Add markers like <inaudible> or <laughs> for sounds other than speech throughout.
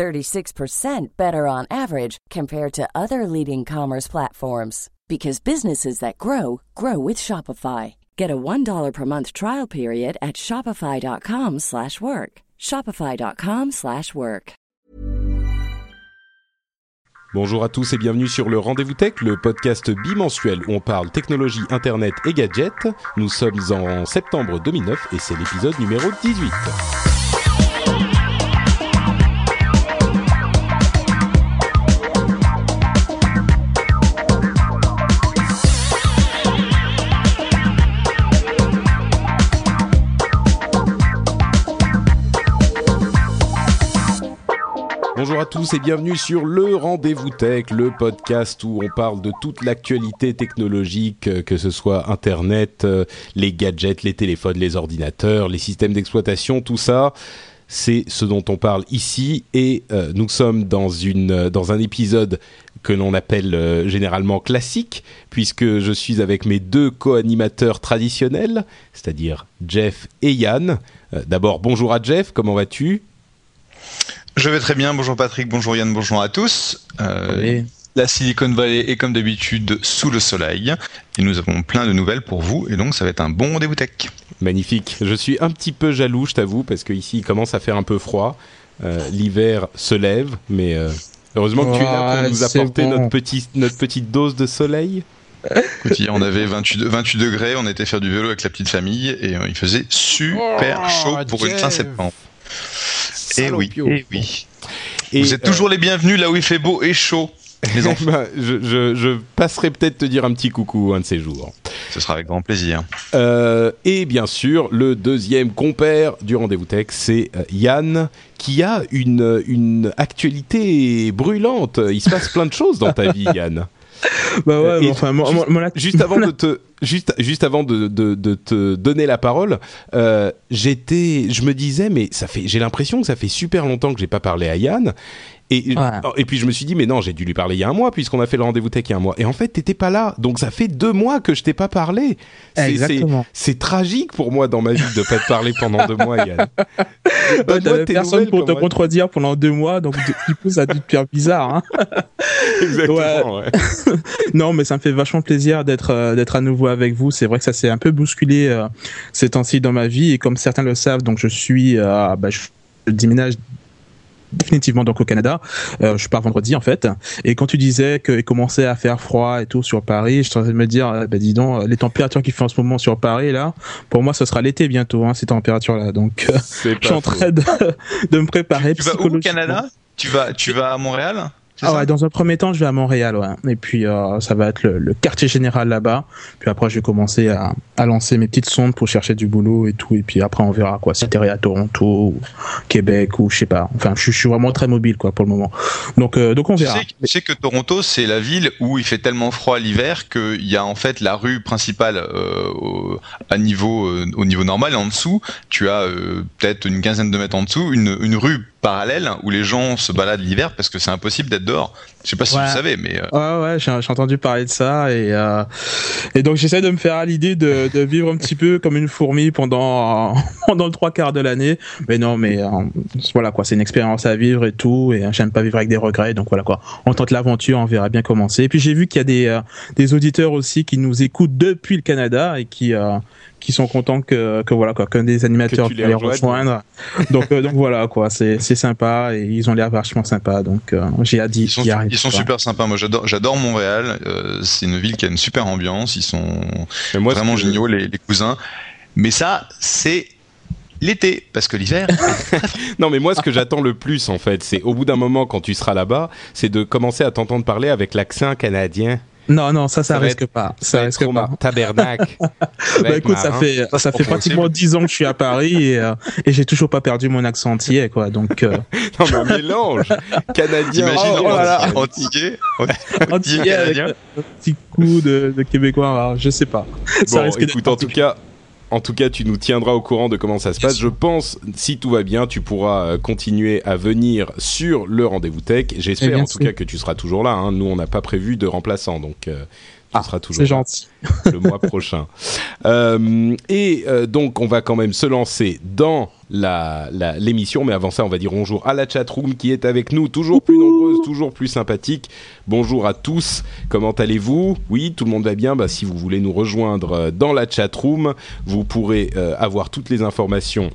36% better on average compared to other leading commerce platforms because businesses that grow grow with Shopify. Get a $1 per month trial period at shopify.com/work. shopify.com/work. Bonjour à tous et bienvenue sur le Rendez-vous Tech, le podcast bimensuel où on parle technologie, internet et gadgets. Nous sommes en septembre 2009 et c'est l'épisode numéro 18. Bonjour à tous et bienvenue sur le Rendez-vous Tech, le podcast où on parle de toute l'actualité technologique, euh, que ce soit Internet, euh, les gadgets, les téléphones, les ordinateurs, les systèmes d'exploitation, tout ça. C'est ce dont on parle ici et euh, nous sommes dans, une, dans un épisode que l'on appelle généralement classique, puisque je suis avec mes deux co-animateurs traditionnels, c'est-à-dire Jeff et Yann. D'abord, bonjour à Jeff, comment vas-tu? Je vais très bien, bonjour Patrick, bonjour Yann, bonjour à tous. Euh, la Silicon Valley est comme d'habitude sous le soleil et nous avons plein de nouvelles pour vous et donc ça va être un bon rendez-vous tech. Magnifique. Je suis un petit peu jaloux, je t'avoue, parce qu'ici il commence à faire un peu froid. Euh, L'hiver se lève, mais euh, heureusement que tu es là pour nous apporter bon. notre, petit, notre petite dose de soleil. Écoute, hier on avait 28, 28 degrés, on était faire du vélo avec la petite famille et euh, il faisait super Oh, chaud pour une fin Jeff. septembre. Et oui, Salopio. et oui. Et, vous êtes toujours les bienvenus là où il fait beau et chaud. Les <laughs> euh, bah, je, je, je passerai peut-être te dire un petit coucou un de ces jours. ce sera avec grand plaisir. Euh, et bien sûr, le deuxième compère du rendez-vous tech, c'est euh, Yann, qui a une, une actualité brûlante. Il se passe plein de choses dans ta <laughs> vie, Yann. Bah ouais, Et mais enfin, moi, juste- moi- moi, là- Juste avant <laughs> de te, juste, juste avant de, de, te donner la parole, euh, j'étais, je me disais, mais ça fait, j'ai l'impression que ça fait super longtemps que j'ai pas parlé à Yann. Et, Ouais. et puis je me suis dit, mais non, j'ai dû lui parler il y a un mois, puisqu'on a fait le rendez-vous tech il y a un mois. Et en fait, t'étais pas là. Donc ça fait deux mois que je t'ai pas parlé. C'est- tragique pour moi dans ma vie de pas te parler pendant deux mois, Yann. <laughs> Ouais, Donne-moi T'avais tes personne pour te contredire pendant deux mois, donc du coup ça a dû te faire bizarre. Hein <laughs> Exactement, ouais. <laughs> non, mais ça me fait vachement plaisir d'être euh, d'être à nouveau avec vous. C'est vrai que ça s'est un peu bousculé euh, ces temps-ci dans ma vie et comme certains le savent, donc je suis, euh, bah, je déménage définitivement donc au Canada. Euh, je pars vendredi en fait. Et quand tu disais qu'il commençait à faire froid et tout sur Paris, je train de me dire, euh, bah, dis donc, euh, les températures qu'il fait en ce moment sur Paris là, pour moi ce sera l'été bientôt, hein, ces températures là. Donc euh, je suis en train de, <laughs> de me préparer. Tu vas où au. Canada? tu vas, tu vas à Montréal? Ah ouais, dans un premier temps, je vais à Montréal, ouais. Et puis euh, ça va être le, le quartier général là-bas. Puis après, je vais commencer à, à lancer mes petites sondes pour chercher du boulot et tout. Et puis après, on verra quoi. Si atterrir à Toronto, ou Québec ou je sais pas. Enfin, je, je suis vraiment très mobile quoi pour le moment. Donc euh, donc on Tu verra. sais, tu sais que Toronto, c'est la ville où il fait tellement froid l'hiver qu'il y a en fait la rue principale euh, au, à niveau, euh, au niveau normal et en dessous, tu as euh, peut-être une quinzaine de mètres en dessous, une, une rue parallèle où les gens se baladent l'hiver parce que c'est impossible d'être dehors. Je sais pas si Ouais. vous savez, mais euh, Ouais, ouais, j'ai entendu parler de ça et euh, et donc j'essaie de me faire à l'idée de, de vivre un petit peu comme une fourmi pendant <laughs> pendant le trois quarts de l'année. Mais non, mais euh, voilà quoi, c'est une expérience à vivre et tout et j'aime pas vivre avec des regrets. Donc voilà quoi, on tente l'aventure, on verra bien comment c'est. Et puis j'ai vu qu'il y a des euh, des auditeurs aussi qui nous écoutent depuis le Canada et qui euh, qui sont contents que que voilà quoi, qu'un des animateurs tu les les rejoindre. Donc euh, donc voilà quoi, c'est c'est sympa et ils ont l'air vachement sympas. Donc euh, j'ai hâte d'y ils sont, ils sont super sympas. Moi, j'adore, j'adore Montréal. Euh, c'est une ville qui a une super ambiance. Ils sont moi, vraiment que- géniaux, les, les cousins. Mais ça, c'est l'été, parce que l'hiver, <laughs> Non, mais moi, ce que j'attends le plus, en fait, c'est au bout d'un moment, quand tu seras là-bas, c'est de commencer à t'entendre parler avec l'accent canadien. Non, non, ça, ça, risque pas. Ça, risque pas. Tabernacle. <laughs> bah écoute, ça fait, ça, fait pratiquement dix ans que je suis à Paris et, euh, et j'ai toujours pas perdu mon accent entier, quoi. Donc. Euh... <laughs> non, mais un mélange canadien. Imagine oh, voilà. antillais, antillais <laughs> avec un petit coup de, de québécois. Alors, je sais pas. Ça Bon, risque écoute, en tout cas, en tout cas, tu nous tiendras au courant de comment ça se passe. Je pense, si tout va bien, tu pourras euh, continuer à venir sur le rendez-vous tech. Eh J'espère bien en tout cas que tu seras toujours là. hein. Nous, on n'a pas prévu de remplaçant, donc euh, Ah, seras toujours C'est là gentil. le mois prochain. <laughs> Euh, et euh, donc, on va quand même se lancer dans la la- l'émission. Mais avant ça, on va dire bonjour à la chatroom qui est avec nous, toujours plus nombreuse, toujours plus sympathique. Bonjour à tous. Comment allez-vous? Oui, tout le monde va bien. Bah, si vous voulez nous rejoindre euh, dans la chatroom, vous pourrez euh, avoir toutes les informations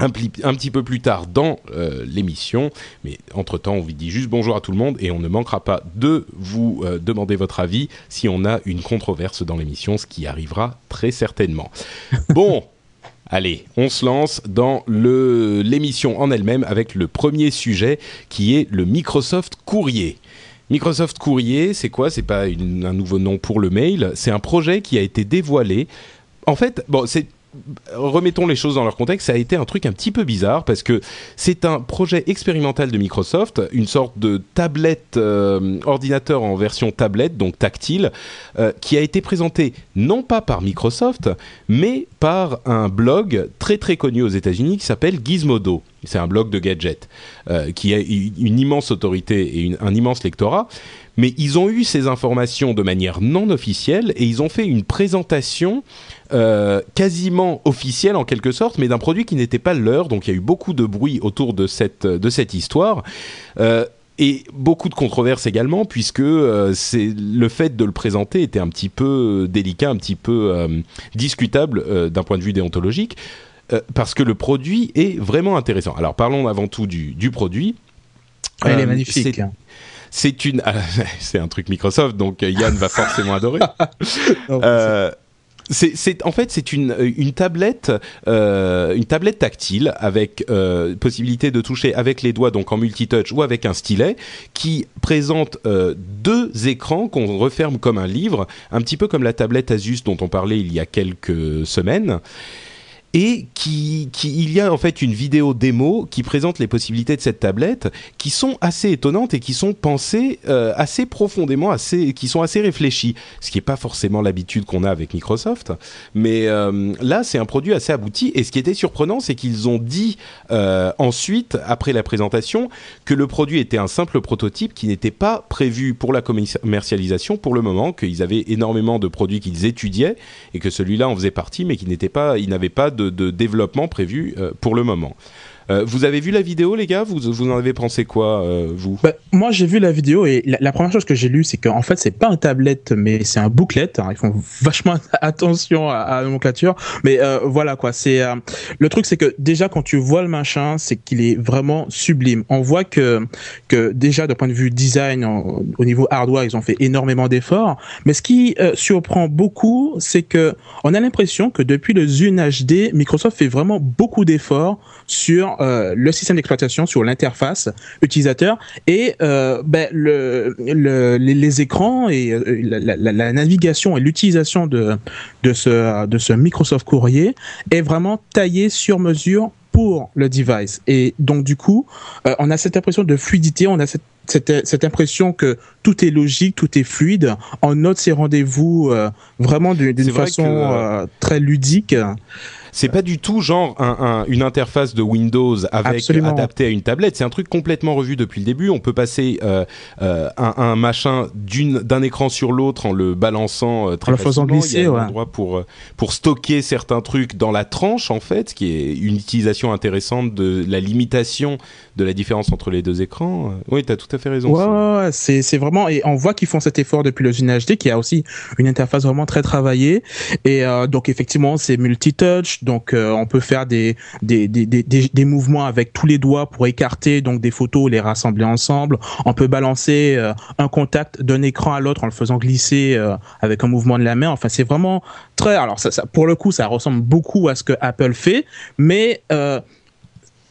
un, petit peu plus tard dans euh, l'émission. Mais entre-temps, on vous dit juste bonjour à tout le monde et on ne manquera pas de vous euh, demander votre avis si on a une controverse dans l'émission, ce qui arrivera très certainement. <laughs> Bon. Allez, on se lance dans l'émission en elle-même avec le premier sujet qui est le Microsoft Courrier. Microsoft Courrier, c'est quoi? C'est pas une- un nouveau nom pour le mail, c'est un projet qui a été dévoilé. En fait, bon, c'est remettons les choses dans leur contexte, ça a été un truc un petit peu bizarre parce que c'est un projet expérimental de Microsoft, une sorte de tablette euh, ordinateur en version tablette, donc tactile, euh, qui a été présenté non pas par Microsoft, mais par un blog très très connu aux États-Unis qui s'appelle Gizmodo. C'est un blog de gadgets euh, qui a une immense autorité et un immense lectorat. Mais ils ont eu ces informations de manière non officielle et ils ont fait une présentation euh, quasiment officielle en quelque sorte, mais d'un produit qui n'était pas leur. Donc il y a eu beaucoup de bruit autour de cette, de cette histoire. Euh, et beaucoup de controverses également, puisque euh, c'est le fait de le présenter était un petit peu délicat, un petit peu euh, discutable euh, d'un point de vue déontologique, parce que le produit est vraiment intéressant. Alors parlons avant tout du, du produit. Elle Euh, est magnifique. c'est- C'est une, ah, <laughs> c'est un truc Microsoft, donc euh, Yann va forcément adorer. <laughs> Non, Euh, c'est- en fait, c'est une, une tablette, euh, une tablette tactile avec euh, possibilité de toucher avec les doigts, donc en multitouch ou avec un stylet, qui présente euh, deux écrans qu'on referme comme un livre, un petit peu comme la tablette Asus dont on parlait il y a quelques semaines. Et qui, il y a en fait une vidéo démo qui présente les possibilités de cette tablette, qui sont assez étonnantes et qui sont pensées euh, assez profondément, assez, qui sont assez réfléchies, ce qui n'est pas forcément l'habitude qu'on a avec Microsoft. Mais euh, là, c'est un produit assez abouti. Et ce qui était surprenant, c'est qu'ils ont dit euh, ensuite, après la présentation, que le produit était un simple prototype qui n'était pas prévu pour la commercialisation pour le moment, qu'ils avaient énormément de produits qu'ils étudiaient et que celui-là en faisait partie, mais qui n'était pas, il n'avait pas de, de développement prévu euh, pour le moment. Euh, vous avez vu la vidéo, les gars? Vous, vous en avez pensé quoi, euh, vous? Bah, moi, j'ai vu la vidéo et la, première chose que j'ai lue, c'est qu'en fait, c'est pas un tablette, mais c'est un booklet. hein. Ils font vachement <laughs> attention à, à la nomenclature. Mais euh, voilà quoi. C'est euh, le truc, c'est que déjà quand tu vois le machin, c'est qu'il est vraiment sublime. On voit que que déjà d'un point de vue design, au niveau hardware, ils ont fait énormément d'efforts. Mais ce qui euh, surprend beaucoup, c'est que on a l'impression que depuis le Zune HD, Microsoft fait vraiment beaucoup d'efforts sur euh, le système d'exploitation, sur l'interface utilisateur et euh, ben, le, le- les, les écrans et euh, la, la- la navigation et l'utilisation de, de, ce, de ce Microsoft Courrier est vraiment taillé sur mesure pour le device. Et donc du coup, euh, on a cette impression de fluidité, on a cette, cette, cette impression que tout est logique, tout est fluide. On note ces rendez-vous euh, vraiment d'une vrai façon que, euh, très ludique. C'est pas du tout genre un, un- une interface de Windows avec Absolument. adaptée à une tablette. C'est un truc complètement revu depuis le début. On peut passer euh, euh, un, un machin d'un écran sur l'autre en le balançant euh, très En le faisant facilement. glisser, Il y a un ouais. endroit pour euh, pour stocker certains trucs dans la tranche en fait, ce qui est une utilisation intéressante de la limitation de la différence entre les deux écrans. Euh, Oui, t'as tout à fait raison. Ouais, c'est- ouais, c'est vraiment et on voit qu'ils font cet effort depuis le Zune HD qui a aussi une interface vraiment très travaillée et euh, donc effectivement c'est multi-touch donc euh, on peut faire des des, des des des des mouvements avec tous les doigts pour écarter donc des photos les rassembler ensemble on peut balancer euh, un contact d'un écran à l'autre en le faisant glisser euh, avec un mouvement de la main enfin c'est vraiment très alors ça, ça pour le coup ça ressemble beaucoup à ce que Apple fait mais euh,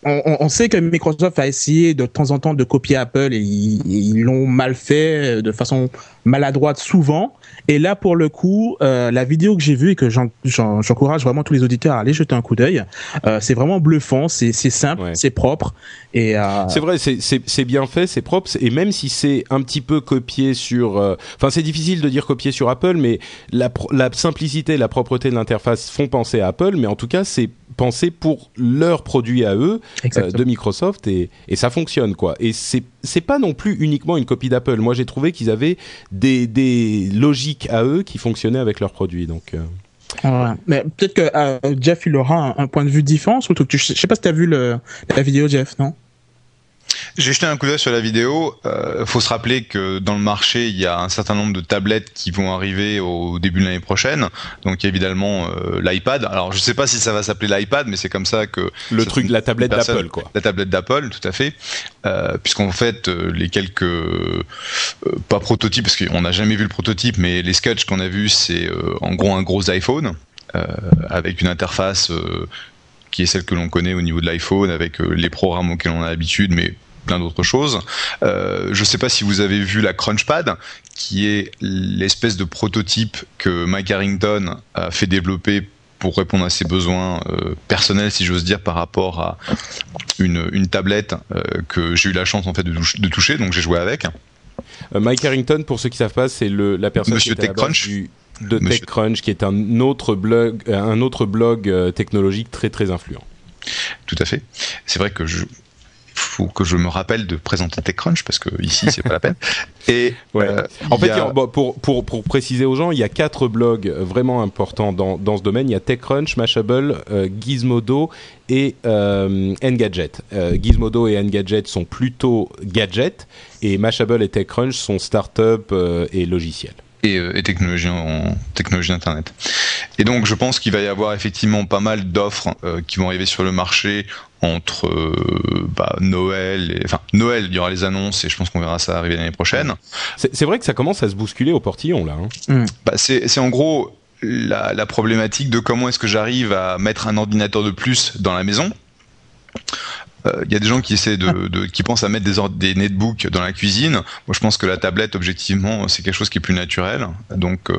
on, sait que Microsoft a essayé de temps en temps de copier Apple et ils l'ont mal fait de façon maladroite souvent. Et là, pour le coup, euh, la vidéo que j'ai vue et que j'encourage vraiment tous les auditeurs à aller jeter un coup d'œil, euh, c'est vraiment bluffant, c'est simple, c'est propre. Et euh... c'est vrai, c'est bien fait, c'est propre. Et même si c'est un petit peu copié sur, euh, enfin, c'est difficile de dire copié sur Apple, mais la, la simplicité, la propreté de l'interface font penser à Apple. Mais en tout cas, c'est pensé pour leurs produits à eux euh, de Microsoft et, et, ça fonctionne quoi. Et c'est c'est pas non plus uniquement une copie d'Apple. Moi j'ai trouvé qu'ils avaient des, des logiques à eux qui fonctionnaient avec leurs produits donc. Euh. Ouais. Mais peut-être que euh, Jeff il aura un, point de vue différent. Surtout que je sais pas si tu as vu le, la vidéo Jeff non? J'ai jeté un coup d'œil sur la vidéo. Euh, faut se rappeler que dans le marché, il y a un certain nombre de tablettes qui vont arriver au début de l'année prochaine. Donc évidemment euh, l'iPad. Alors je sais pas si ça va s'appeler l'iPad, mais c'est comme ça que le truc, la tablette d'Apple, quoi. La tablette d'Apple, tout à fait. Euh, Puisqu'en fait, les quelques pas prototypes, parce qu'on n'a jamais vu le prototype, mais les sketchs qu'on a vus, c'est en gros un gros iPhone avec une interface qui est celle que l'on connaît au niveau de l'iPhone avec les programmes auxquels on a l'habitude, mais plein d'autres choses. Euh, je ne sais pas si vous avez vu la Crunchpad, qui est l'espèce de prototype que Mike Harrington a fait développer pour répondre à ses besoins euh, personnels, si j'ose dire, par rapport à une, tablette euh, que j'ai eu la chance en fait de, toucher, donc j'ai joué avec. Mike Harrington, pour ceux qui savent pas, c'est la personne Monsieur qui est de TechCrunch, qui est un autre blog, un autre blog technologique très très influent. Tout à fait. C'est vrai que je, faut que je me rappelle de présenter TechCrunch parce que ici c'est pas la peine. <laughs> Et euh, en fait, pour, pour, pour préciser aux gens, il y a quatre blogs vraiment importants dans, dans ce domaine. Il y a TechCrunch, Mashable, euh, Gizmodo et euh, Engadget. Euh, Gizmodo et Engadget sont plutôt gadgets et Mashable et TechCrunch sont start-up et logiciels. Et, et, technologie en technologie internet. Et donc je pense qu'il va y avoir effectivement pas mal d'offres qui vont arriver sur le marché entre euh, bah, Noël, et, enfin Noël, il y aura les annonces et je pense qu'on verra ça arriver l'année prochaine. C'est vrai que ça commence à se bousculer au portillon là. Hein. Mm. Bah, c'est en gros la, la problématique de comment est-ce que j'arrive à mettre un ordinateur de plus dans la maison. Il euh, y a des gens qui essaient qui pensent à mettre des, des netbooks dans la cuisine. Moi, je pense que la tablette, objectivement, c'est quelque chose qui est plus naturel. Donc, euh,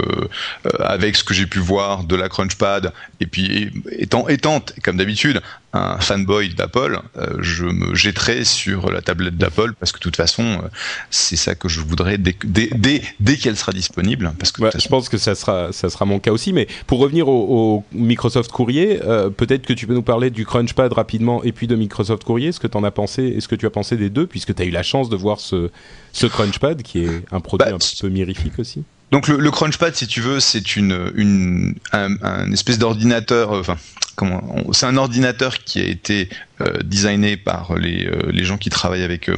euh avec ce que j'ai pu voir de la Crunchpad, et puis étant, étant comme d'habitude, un fanboy d'Apple, euh, je me jetterai sur la tablette d'Apple parce que de toute façon, euh, c'est ça que je voudrais dès, dès, dès, dès qu'elle sera disponible. Parce que je pense que ça sera, ça sera mon cas aussi. Mais pour revenir au, au Microsoft Courrier, euh, peut-être que tu peux nous parler du Crunchpad rapidement et puis de Microsoft Courrier. Est-ce que tu en as pensé Est-ce que tu as pensé des deux puisque tu as eu la chance de voir ce, ce Crunchpad qui est un produit bah, un petit peu mirifique aussi? Donc le, Crunchpad, si tu veux, c'est une, un, espèce d'ordinateur, enfin c'est un ordinateur qui a été euh, designé par les, euh, les, gens qui travaillent avec euh,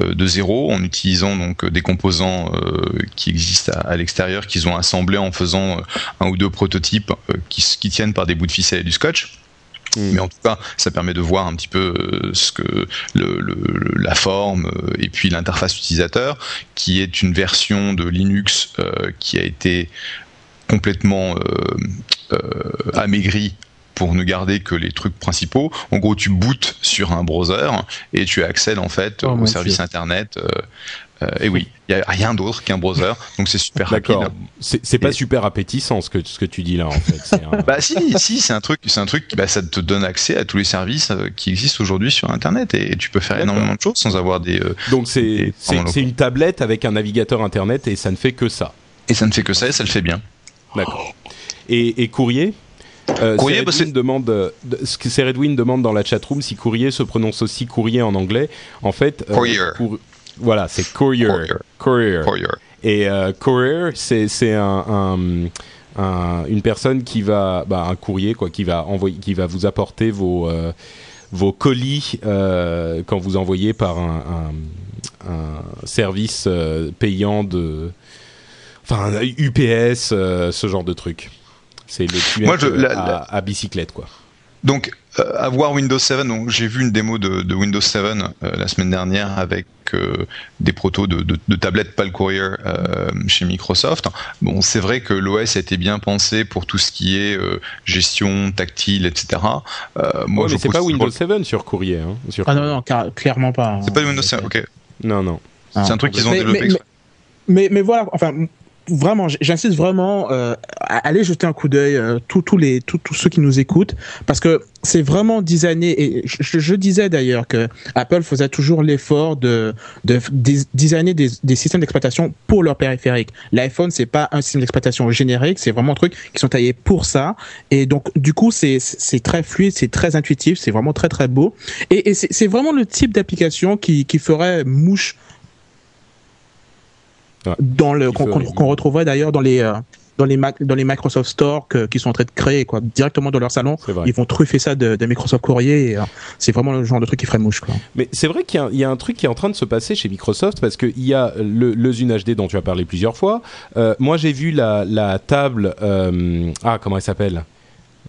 de zéro en utilisant donc des composants qui existent à, l'extérieur qu'ils ont assemblés en faisant un ou deux prototypes qui, qui, tiennent par des bouts de ficelle et du scotch. Mais en tout cas, ça permet de voir un petit peu ce que le, le, la forme et puis l'interface utilisateur, qui est une version de Linux qui a été complètement euh, amaigri pour ne garder que les trucs principaux. En gros, tu bootes sur un browser et tu accèdes en fait oh, au service internet. Euh, euh, et oui, il n'y a rien d'autre qu'un browser, donc c'est super rapide. C'est pas super appétissant ce que, ce que tu dis là en fait. <laughs> bah si, si, c'est un truc, c'est un truc, bah, ça te donne accès à tous les services qui existent aujourd'hui sur Internet et, tu peux faire énormément de choses sans avoir des. donc c'est une tablette avec un navigateur Internet et ça ne fait que ça. Et ça ne fait que ça et ça le fait bien. D'accord. Et, courrier euh, courrier, bah demande, euh, ce que Redwin demande dans la chatroom si courrier se prononce aussi courrier en anglais. En fait, euh, courier. Voilà, c'est courier. Courier. Et courier, c'est un, un, une personne qui va, bah, un courrier quoi, qui va envoyer, qui va vous apporter vos vos colis quand vous envoyez par un, service payant de enfin UPS, euh, ce genre de truc. C'est le Moi, je, à, bicyclette, quoi. Donc, euh, avoir Windows 7, donc j'ai vu une démo de, Windows 7 euh, la semaine dernière avec euh, des protos de, de, tablettes PAL Courier chez Microsoft. Bon, c'est vrai que l'OS a été bien pensé pour tout ce qui est gestion tactile, etc. moi, je mais c'est pas Windows 7 sur Courrier. Hein, ah non, non, clairement pas. C'est pas Windows 7, ok. Non, non. C'est un truc qu'ils ont développé. Mais, mais, mais, voilà, enfin, vraiment, j'insiste vraiment, euh, à aller jeter un coup d'œil, euh, tous les, tous ceux qui nous écoutent, parce que c'est vraiment designé. Et je, je disais d'ailleurs que Apple faisait toujours l'effort de, de, designer des, des systèmes d'exploitation pour leur périphérique. L'iPhone, c'est pas un système d'exploitation générique, c'est vraiment un truc qui sont taillés pour ça. Et donc, du coup, c'est c'est très fluide, c'est très intuitif, c'est vraiment très très beau. Et, et c'est vraiment le type d'application qui, qui ferait mouche dans le qu'on retrouverait d'ailleurs dans les euh, dans les dans les Microsoft Store qui sont en train de créer quoi directement dans leur salon. Ils vont truffer ça de, de Microsoft Courrier euh, c'est vraiment le genre de truc qui ferait mouche quoi. mais c'est vrai qu'il y, y, a un truc qui est en train de se passer chez Microsoft parce qu'il y a le, le Zune HD dont tu as parlé plusieurs fois. Euh, moi j'ai vu la, la table ah comment elle s'appelle?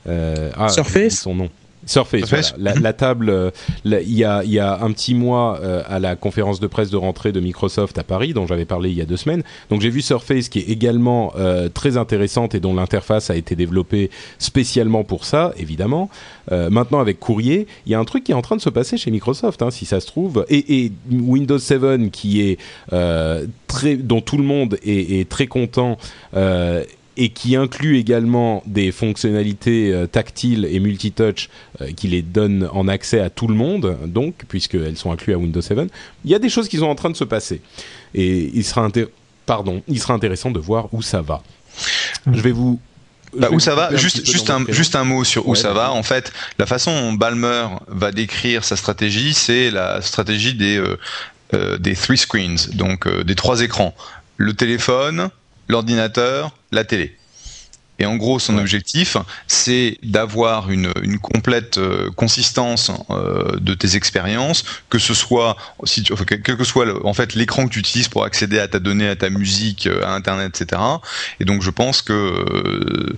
Ah, Surface. son nom Surface, La, table, euh, il y, a, y, a, un petit mois euh, à la conférence de presse de rentrée de Microsoft à Paris, dont j'avais parlé il y a deux semaines. Donc j'ai vu Surface qui est également euh, très intéressante et dont l'interface a été développée spécialement pour ça, évidemment. maintenant avec Courrier, il y a un truc qui est en train de se passer chez Microsoft, hein, si ça se trouve, et, et Windows 7 qui est très, dont tout le monde est, est très content et qui inclut également des fonctionnalités euh, tactiles et multitouch euh, qui les donnent en accès à tout le monde, donc, puisqu'elles sont incluses à Windows 7, il y a des choses qui sont en train de se passer. Et il sera, Pardon, il sera intéressant de voir où ça va. Je vais vous bah, où ça va Juste, juste un, juste un mot sur où ça va. En fait, la façon dont Balmer va décrire sa stratégie, c'est la stratégie des euh, des three screens, donc des trois écrans. Le téléphone, l'ordinateur, la télé. Et en gros, son objectif, c'est d'avoir une, complète euh, consistance euh, de tes expériences, que ce soit, si quel que soit en fait l'écran que tu utilises pour accéder à ta donnée, à ta musique, euh, à Internet, etc. Et donc, je pense que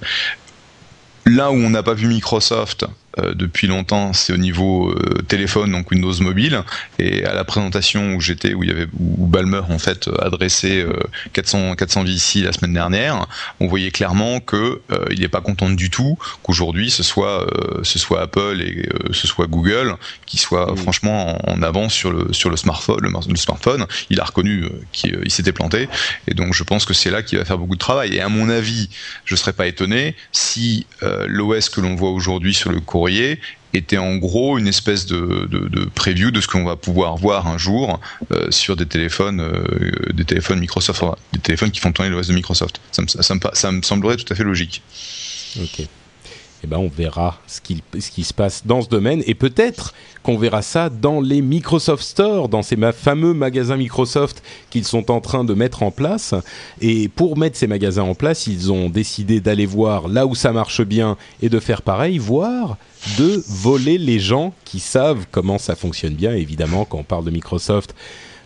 là où on n'a pas vu Microsoft depuis longtemps, c'est au niveau euh, téléphone, donc Windows Mobile. Et à la présentation où j'étais, où il y avait où Balmer en fait adressé 400 400 VC la semaine dernière, on voyait clairement que euh, il n'est pas content du tout qu'aujourd'hui ce soit ce soit Apple et ce soit Google qui soit franchement en, avance sur le sur le smartphone. Le, smartphone, il a reconnu qu'il s'était planté. Et donc je pense que c'est là qu'il va faire beaucoup de travail. Et à mon avis, je serais pas étonné si l'OS que l'on voit aujourd'hui sur le courrier était en gros une espèce de, de, preview de ce qu'on va pouvoir voir un jour euh, sur des téléphones, euh, des téléphones Microsoft, des téléphones qui font tourner l'OS de Microsoft. Ça me, ça, me, semblerait tout à fait logique. Eh ben, on verra ce qui, ce qui se passe dans ce domaine et peut-être qu'on verra ça dans les Microsoft Store, dans ces fameux magasins Microsoft qu'ils sont en train de mettre en place. Et pour mettre ces magasins en place, ils ont décidé d'aller voir là où ça marche bien et de faire pareil, voire de voler les gens qui savent comment ça fonctionne bien. Évidemment, quand on parle de Microsoft,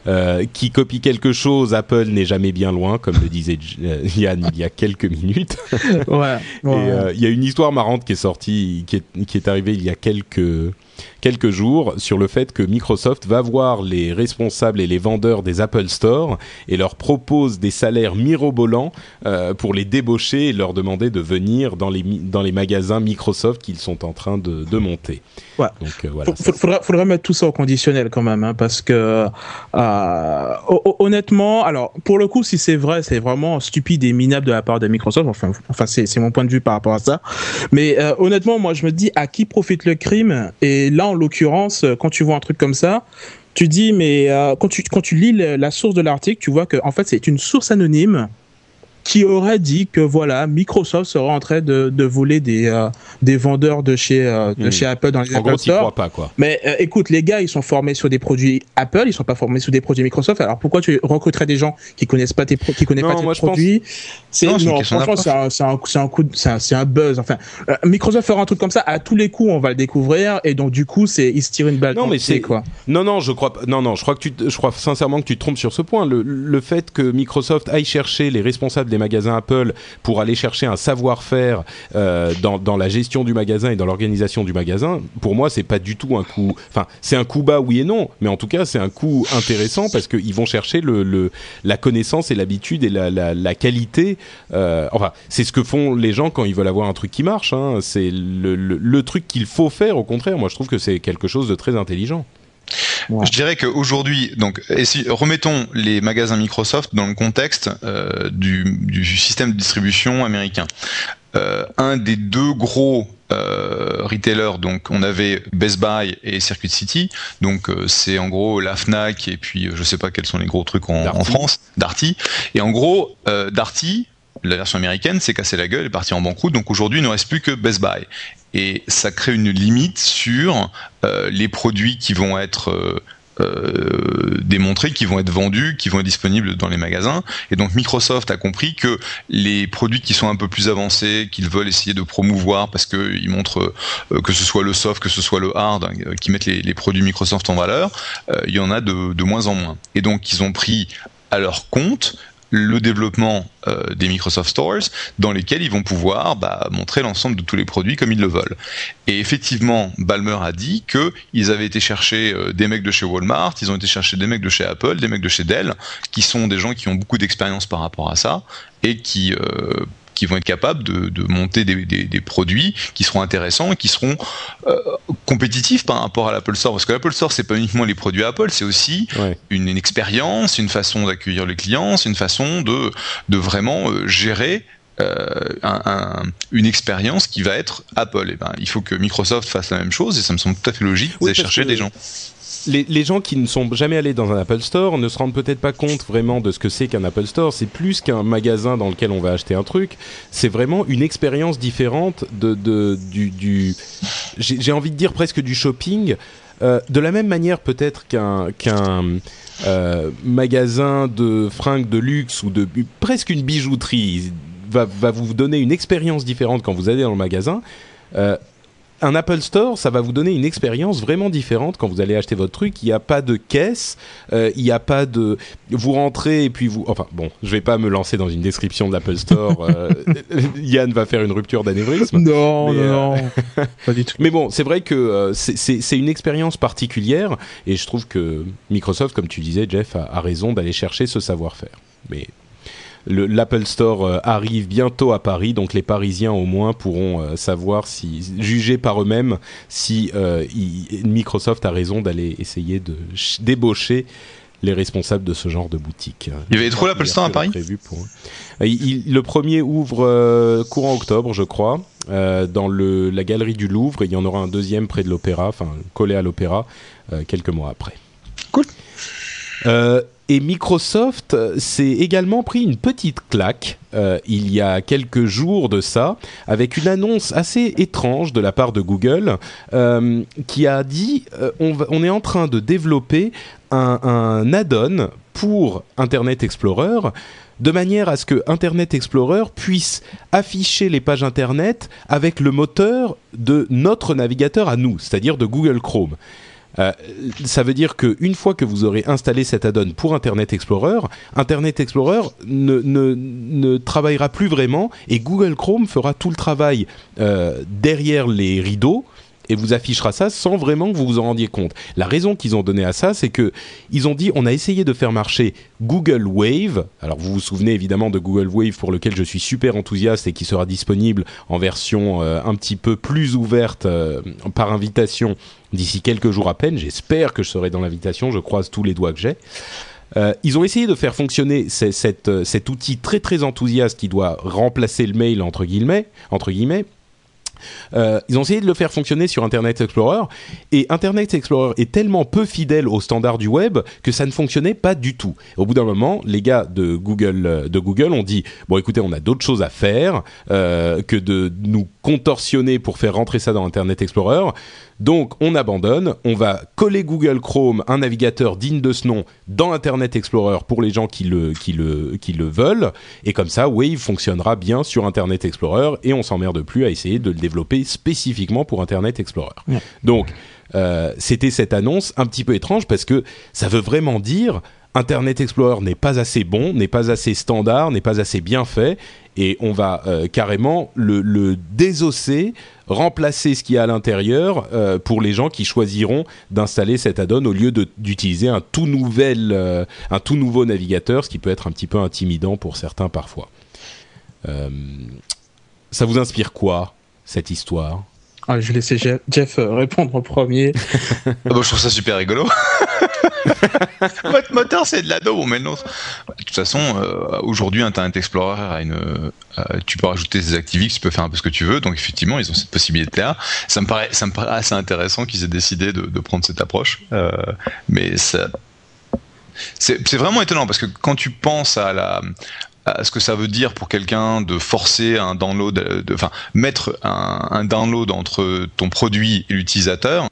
euh, qui copie quelque chose, Apple n'est jamais bien loin, comme le disait euh, <laughs> Yann il y a quelques minutes. <laughs> ouais. Euh, il y a une histoire marrante qui est sortie, qui est, qui est arrivée il y a quelques quelques jours sur le fait que Microsoft va voir les responsables et les vendeurs des Apple Store et leur propose des salaires mirobolants euh, pour les débaucher et leur demander de venir dans les, dans les magasins Microsoft qu'ils sont en train de, de monter. Ouais. Donc, euh, voilà, faudra, faudra, mettre tout ça au conditionnel quand même, hein, parce que euh, honnêtement, alors pour le coup, si c'est vrai, c'est vraiment stupide et minable de la part de Microsoft. Enfin, enfin c'est mon point de vue par rapport à ça. Mais euh, honnêtement, moi, je me dis à qui profite le crime Et là, en l'occurrence, euh, quand tu vois un truc comme ça, tu dis, mais euh, quand, tu, quand tu lis la source de l'article, tu vois que en fait, c'est une source anonyme qui aurait dit que voilà Microsoft serait en train de, de voler des euh, des vendeurs de chez euh, de hmm. chez Apple dans les en Apple Store. Pas, quoi. Mais euh, écoute, les gars, ils sont formés sur des produits Apple, ils sont pas formés sur des produits Microsoft. Alors pourquoi tu recruterais des gens qui connaissent pas tes qui connaissent pas tes produits? C'est non, franchement, c'est un c'est un, un coup c'est un, buzz. Enfin, Microsoft fera un truc comme ça à tous les coups, on va le découvrir et donc du coup, c'est ils se tirent une balle. Non, mais c'est quoi Non, non, je crois non, non, je crois que tu je crois sincèrement que tu te trompes sur ce point. Le le fait que Microsoft aille chercher les responsables des magasins Apple pour aller chercher un savoir-faire euh, dans, dans la gestion du magasin et dans l'organisation du magasin, pour moi, c'est pas du tout un coup. Enfin, c'est un coup bas, oui et non, mais en tout cas, c'est un coup intéressant parce qu'ils vont chercher le, la connaissance et l'habitude et la, la, qualité. Euh, enfin, c'est ce que font les gens quand ils veulent avoir un truc qui marche. Hein. C'est le, le truc qu'il faut faire. Au contraire, moi, je trouve que c'est quelque chose de très intelligent. Ouais. Je dirais qu'aujourd'hui, donc, et si, remettons les magasins Microsoft dans le contexte euh, du, du, système de distribution américain. Euh, un des deux gros euh, retailers, donc on avait Best Buy et Circuit City, donc euh, c'est en gros la Fnac et puis euh, je sais pas quels sont les gros trucs en, en France, Darty. Et en gros, Darty, la version américaine, s'est cassé la gueule, est parti en banqueroute, donc aujourd'hui il ne reste plus que Best Buy et ça crée une limite sur euh, les produits qui vont être euh, euh, démontrés, qui vont être vendus, qui vont être disponibles dans les magasins. Et donc Microsoft a compris que les produits qui sont un peu plus avancés, qu'ils veulent essayer de promouvoir parce qu'ils montrent que ce soit le soft, que ce soit le hard, hein, qui mettent les, produits Microsoft en valeur, il y en a de moins en moins. Et donc ils ont pris à leur compte le développement euh, des Microsoft Stores dans lesquels ils vont pouvoir bah, montrer l'ensemble de tous les produits comme ils le veulent. Et effectivement, Balmer a dit que ils avaient été chercher euh, des mecs de chez Walmart, ils ont été chercher des mecs de chez Apple, des mecs de chez Dell, qui sont des gens qui ont beaucoup d'expérience par rapport à ça et qui euh, qui vont être capables de, de monter des, des, des, produits qui seront intéressants et qui seront euh, compétitifs par rapport à l'Apple Store. Parce que l'Apple Store, c'est pas uniquement les produits Apple, c'est aussi ouais. une, une, expérience, une façon d'accueillir les clients, c'est une façon de, de vraiment euh, gérer euh, un, un, une expérience qui va être Apple. Et ben, il faut que Microsoft fasse la même chose et ça me semble tout à fait logique oui, d'aller chercher que... des gens les, gens qui ne sont jamais allés dans un Apple Store ne se rendent peut-être pas compte vraiment de ce que c'est qu'un Apple Store. C'est plus qu'un magasin dans lequel on va acheter un truc. C'est vraiment une expérience différente de, du j'ai envie de dire presque du shopping. Euh, de la même manière peut-être qu'un qu'un euh, magasin de fringues de luxe ou de presque une bijouterie va, va vous donner une expérience différente quand vous allez dans le magasin. Euh, un Apple Store, ça va vous donner une expérience vraiment différente quand vous allez acheter votre truc. Il n'y a pas de caisse, euh, il n'y a pas de. Vous rentrez et puis vous. Enfin bon, je vais pas me lancer dans une description de l'Apple Store. euh, <laughs> Yann va faire une rupture d'anévrisme. Non, mais, non, euh... <laughs> pas du tout. Mais bon, c'est vrai que c'est une expérience particulière et je trouve que Microsoft, comme tu disais, Jeff, a, a raison d'aller chercher ce savoir-faire. Mais l'Apple Store euh, arrive bientôt à Paris, donc les Parisiens au moins pourront euh, savoir si, juger par eux-mêmes si euh, il, Microsoft a raison d'aller essayer de débaucher les responsables de ce genre de boutique. Il y avait trop l'Apple Store à Paris prévu pour... Il, Le premier ouvre euh, courant octobre, je crois, euh, dans le, la galerie du Louvre, et il y en aura un deuxième près de l'Opéra, enfin collé à l'Opéra, euh, quelques mois après. Cool. Et Microsoft s'est également pris une petite claque euh, il y a quelques jours de ça, avec une annonce assez étrange de la part de Google, euh, qui a dit euh, on, est en train de développer un add-on pour Internet Explorer de manière à ce que Internet Explorer puisse afficher les pages Internet avec le moteur de notre navigateur à nous, c'est-à-dire de Google Chrome. Euh, ça veut dire qu'une fois que vous aurez installé cet add-on pour Internet Explorer, Internet Explorer ne, ne, travaillera plus vraiment et Google Chrome fera tout le travail euh, derrière les rideaux et vous affichera ça sans vraiment que vous vous en rendiez compte. La raison qu'ils ont donné à ça, c'est que ils ont dit on a essayé de faire marcher Google Wave. Alors vous vous souvenez évidemment de Google Wave pour lequel je suis super enthousiaste et qui sera disponible en version euh, un petit peu plus ouverte euh, par invitation d'ici quelques jours à peine. J'espère que je serai dans l'invitation. Je croise tous les doigts que j'ai. Euh, ils ont essayé de faire fonctionner cet outil très très enthousiaste qui doit remplacer le mail entre guillemets euh, ils ont essayé de le faire fonctionner sur Internet Explorer et Internet Explorer est tellement peu fidèle aux standards du web que ça ne fonctionnait pas du tout. Au bout d'un moment, les gars de Google, de Google ont dit bon écoutez, on a d'autres choses à faire euh, que de nous contorsionner pour faire rentrer ça dans Internet Explorer. Donc on abandonne, on va coller Google Chrome, un navigateur digne de ce nom, dans Internet Explorer pour les gens qui le, qui le, qui le veulent, et comme ça Wave fonctionnera bien sur Internet Explorer et on s'emmerde plus à essayer de le développer spécifiquement pour Internet Explorer. Ouais. Donc euh, c'était cette annonce un petit peu étrange parce que ça veut vraiment dire Internet Explorer n'est pas assez bon, n'est pas assez standard, n'est pas assez bien fait, et on va euh, carrément le, le, désosser, remplacer ce qu'il y a à l'intérieur euh, pour les gens qui choisiront d'installer cet add-on au lieu d'utiliser un tout nouvel, euh, un tout nouveau navigateur, ce qui peut être un petit peu intimidant pour certains parfois. ça vous inspire quoi cette histoire? Ah, Je vais laisser Jeff répondre en premier. <laughs> Ah bah, je trouve ça super rigolo. <laughs> <laughs> Votre moteur, c'est de l'ado, mais non. De toute façon, euh, aujourd'hui, Internet Explorer a une. Euh, tu peux rajouter des ActiveX, tu peux faire un peu ce que tu veux. Donc, effectivement, ils ont cette possibilité-là. Ça me paraît, ça me paraît assez intéressant qu'ils aient décidé de, de prendre cette approche. Euh, mais ça, c'est vraiment étonnant parce que quand tu penses à la, ce que ça veut dire pour quelqu'un de forcer un download, de, enfin mettre un, download entre ton produit et l'utilisateur,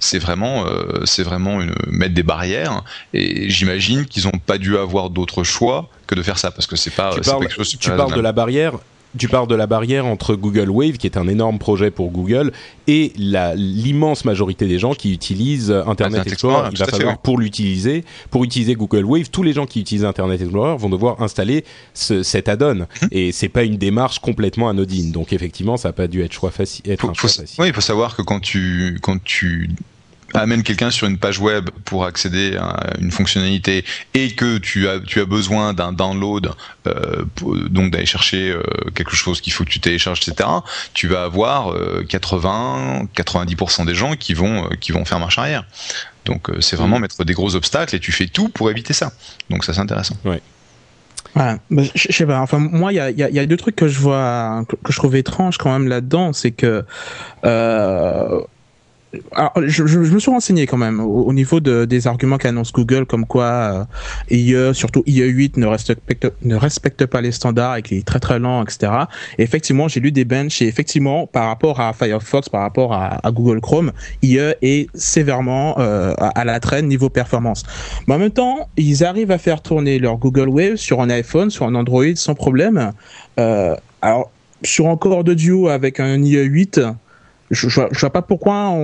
c'est vraiment, euh, c'est vraiment une, mettre des barrières. Et j'imagine qu'ils n'ont pas dû avoir d'autre choix que de faire ça parce que c'est pas, pas quelque chose. Tu parles de la barrière tu parles de la barrière entre Google Wave, qui est un énorme projet pour Google, et l'immense majorité des gens qui utilisent Internet, Explorer. Il va falloir pour l'utiliser, pour utiliser Google Wave, tous les gens qui utilisent Internet Explorer vont devoir installer ce, cet add-on. Mhm. Et c'est pas une démarche complètement anodine. Donc effectivement, ça n'a pas dû être, choix facile, être un choix facile. Oui, il faut savoir que quand tu quand tu amène quelqu'un sur une page web pour accéder à une fonctionnalité et que tu as tu as besoin d'un download euh, donc d'aller chercher euh, quelque chose qu'il faut que tu télécharges etc tu vas avoir 80 euh, 90% des gens qui vont qui vont faire marche arrière. Donc c'est vraiment mmh. mettre des gros obstacles et tu fais tout pour éviter ça. Donc ça c'est intéressant. Ouais. Bah, je sais pas. Enfin, moi, il y a, y a, deux trucs que je vois, que, je trouve étranges quand même là-dedans, c'est que euh, alors, je, je, je, me suis renseigné quand même au, niveau de, des arguments qu'annonce Google, comme quoi euh, IE, surtout IE8, ne respecte, pas les standards et qu'il est très très lent, etc. Effectivement, j'ai lu des benches et effectivement, par rapport à Firefox, par rapport à, Google Chrome, IE est sévèrement euh, à, la traîne niveau performance. Mais en même temps, ils arrivent à faire tourner leur Google Wave sur un iPhone, sur un Android sans problème. Euh, alors, sur un de duo avec un IE8, je, je, vois pas pourquoi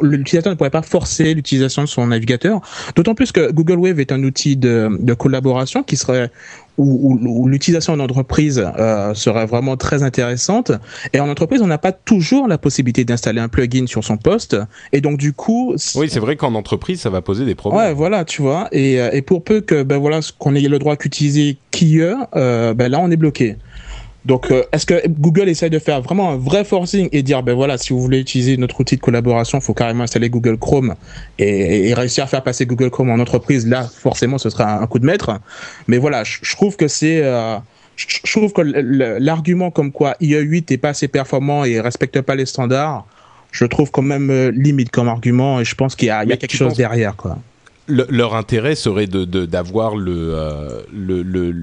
l'utilisateur ne pourrait pas forcer l'utilisation de son navigateur, d'autant plus que Google Wave est un outil de, collaboration qui serait où, l'utilisation en entreprise euh, serait vraiment très intéressante. Et en entreprise, on n'a pas toujours la possibilité d'installer un plugin sur son poste. Et donc du coup, oui, c'est vrai qu'en entreprise, ça va poser des problèmes. Ouais, voilà, tu vois. Et, euh, pour peu que ben voilà, qu'on ait le droit qu'utiliser qui euh, ben là, on est bloqué. Donc, euh, est-ce que Google essaie de faire vraiment un vrai forcing et dire, ben voilà, si vous voulez utiliser notre outil de collaboration, il faut carrément installer Google Chrome et, réussir à faire passer Google Chrome en entreprise. Là, forcément, ce sera un coup de maître. Mais voilà, je, trouve que c'est, euh, je trouve que l'argument comme quoi IE8 est pas assez performant et respecte pas les standards, je trouve quand même euh, limite comme argument et je pense qu'il y a, il y a quelque chose derrière, quoi. leur intérêt serait de d'avoir le, le, le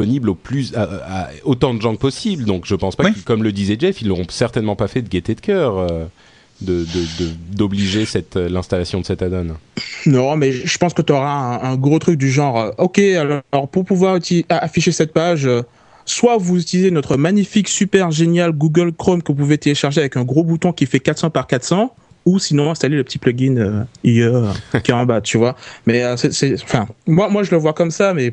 disponible au plus à, autant de gens que possible. Donc je pense pas que, comme le disait Jeff, ils n'auront certainement pas fait de gaieté de cœur. Euh, de d'obliger cette euh, l'installation de cet add-on. Non, mais je pense que tu auras un, gros truc du genre euh, OK, alors, pour pouvoir afficher cette page soit vous utilisez notre magnifique super génial Google Chrome que vous pouvez télécharger avec un gros bouton qui fait 400 par 400 ou sinon installer le petit plugin euh, IE euh, <laughs> qui est en bas, tu vois. Mais euh, c'est, enfin, moi, moi je le vois comme ça, mais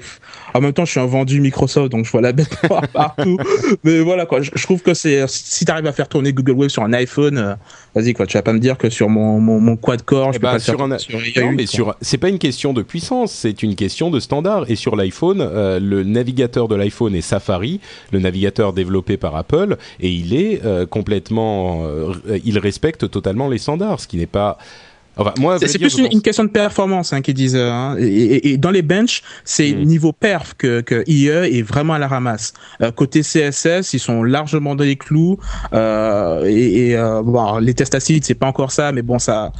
en même temps, je suis un vendu Microsoft, donc je vois la bête <laughs> partout. mais voilà quoi, je, trouve que c'est si tu arrives à faire tourner Google Wave sur un iPhone, vas-y quoi, tu vas pas me dire que sur mon mon, mon quad core, je eh peux ben, pas sur un sur non, mais sur c'est pas une question de puissance, c'est une question de standard. Et sur l'iPhone, le navigateur de l'iPhone est Safari, le navigateur développé par Apple, et il est complètement, il respecte totalement les standards ce qui n'est pas moi, c'est plus une, question de performance hein, qu'ils disent. Hein. Et, dans les benches, c'est mm. niveau perf que, que IE est vraiment à la ramasse. Euh, côté CSS, ils sont largement dans les clous. Euh, et, euh, bon, les tests acides, c'est pas encore ça, mais bon, ça,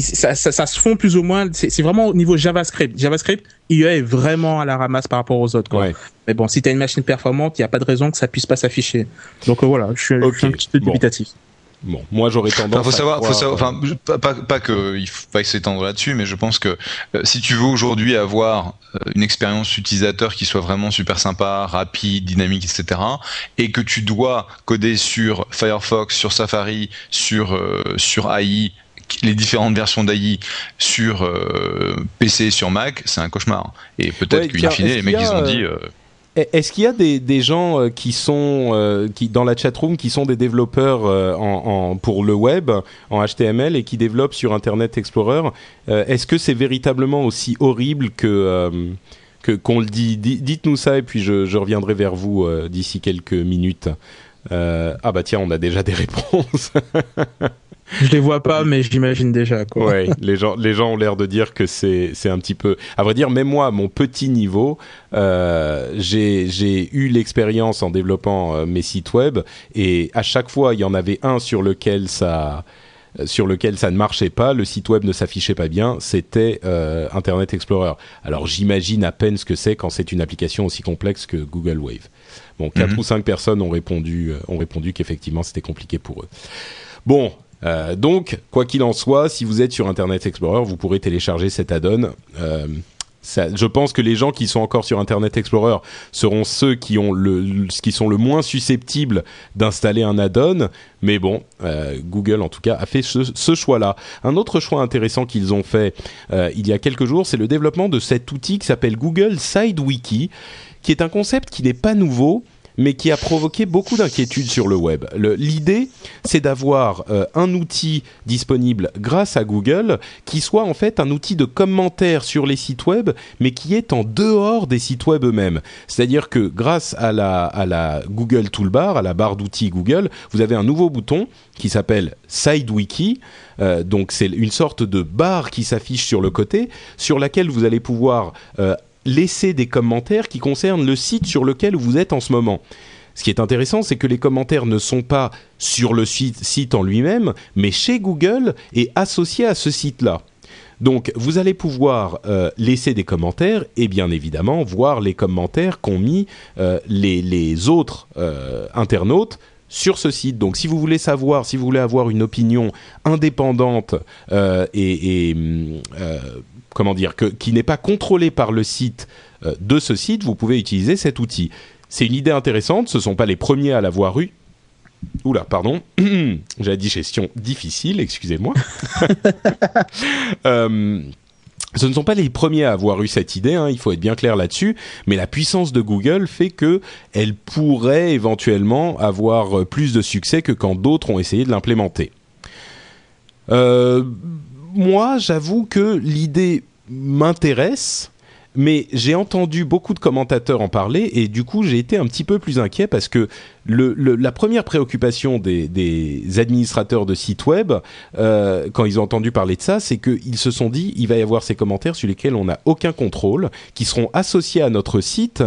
ça, ça, se fond plus ou moins. C'est vraiment au niveau JavaScript. JavaScript, IE est vraiment à la ramasse par rapport aux autres. Quoi. Mais bon, si tu as une machine performante, il n'y a pas de raison que ça puisse pas s'afficher. Donc voilà, je suis, un petit peu dubitatif. Bon, moi j'aurais tendance. faut savoir, faut savoir, enfin, pas, pas que il faut pas s'étendre là-dessus, mais je pense que euh, si tu veux aujourd'hui avoir euh, une expérience utilisateur qui soit vraiment super sympa, rapide, dynamique, etc., et que tu dois coder sur Firefox, sur Safari, sur euh, sur AI les différentes versions d'AI sur PC et sur Mac, c'est un cauchemar. Et peut-être qu'une fine, les mecs ils ont dit. Est-ce qu'il y a des, gens qui sont qui dans la chatroom qui sont des développeurs en, pour le web en HTML et qui développent sur Internet Explorer Est-ce que c'est véritablement aussi horrible que qu'on le dit? Dites-nous ça et puis je, reviendrai vers vous euh, d'ici quelques minutes. Euh, ah bah tiens, on a déjà des réponses. <laughs> je les vois pas, mais j'imagine déjà. Quoi. Ouais, les gens, les gens ont l'air de dire que c'est, c'est un petit peu. À vrai dire, même moi, à mon petit niveau, euh, j'ai, j'ai eu l'expérience en développant mes sites web et à chaque fois, il y en avait un sur lequel ça euh, sur lequel ça ne marchait pas, le site web ne s'affichait pas bien, c'était euh, Internet Explorer. Alors j'imagine à peine ce que c'est quand c'est une application aussi complexe que Google Wave. Bon, quatre mhm. ou cinq personnes ont répondu, euh, ont répondu qu'effectivement c'était compliqué pour eux. Bon, donc, quoi qu'il en soit, si vous êtes sur Internet Explorer, vous pourrez télécharger cet add-on je pense que les gens qui sont encore sur Internet Explorer seront ceux qui ont le, qui sont le moins susceptibles d'installer un add-on. Mais bon, euh, Google en tout cas a fait ce, choix-là. Un autre choix intéressant qu'ils ont fait euh, il y a quelques jours, c'est le développement de cet outil qui s'appelle Google SideWiki, qui est un concept qui n'est pas nouveau mais qui a provoqué beaucoup d'inquiétudes sur le web. L'idée, c'est d'avoir euh, un outil disponible grâce à Google qui soit en fait un outil de commentaire sur les sites web, mais qui est en dehors des sites web eux-mêmes. C'est-à-dire que grâce à la, à la Google Toolbar, à la barre d'outils Google, vous avez un nouveau bouton qui s'appelle SideWiki. Euh, donc c'est une sorte de barre qui s'affiche sur le côté, sur laquelle vous allez pouvoir euh, laisser des commentaires qui concernent le site sur lequel vous êtes en ce moment. Ce qui est intéressant, c'est que les commentaires ne sont pas sur le site, en lui-même, mais chez Google et associés à ce site-là. Donc, vous allez pouvoir euh, laisser des commentaires et bien évidemment voir les commentaires qu'ont mis euh, les, autres euh, internautes sur ce site. Donc, si vous voulez savoir, si vous voulez avoir une opinion indépendante et, et comment dire, que, qui n'est pas contrôlé par le site euh, de ce site, vous pouvez utiliser cet outil. C'est une idée intéressante, ce ne sont pas les premiers à l'avoir eu. Oula, pardon, <clears throat> j'ai la digestion difficile, excusez-moi. <laughs> Euh, ce ne sont pas les premiers à avoir eu cette idée, hein, il faut être bien clair là-dessus, mais la puissance de Google fait que elle pourrait éventuellement avoir plus de succès que quand d'autres ont essayé de l'implémenter. Euh, moi, j'avoue que l'idée m'intéresse, mais j'ai entendu beaucoup de commentateurs en parler et du coup j'ai été un petit peu plus inquiet parce que la première préoccupation des, des, administrateurs de sites web euh, quand ils ont entendu parler de ça, c'est qu'ils se sont dit il va y avoir ces commentaires sur lesquels on n'a aucun contrôle, qui seront associés à notre site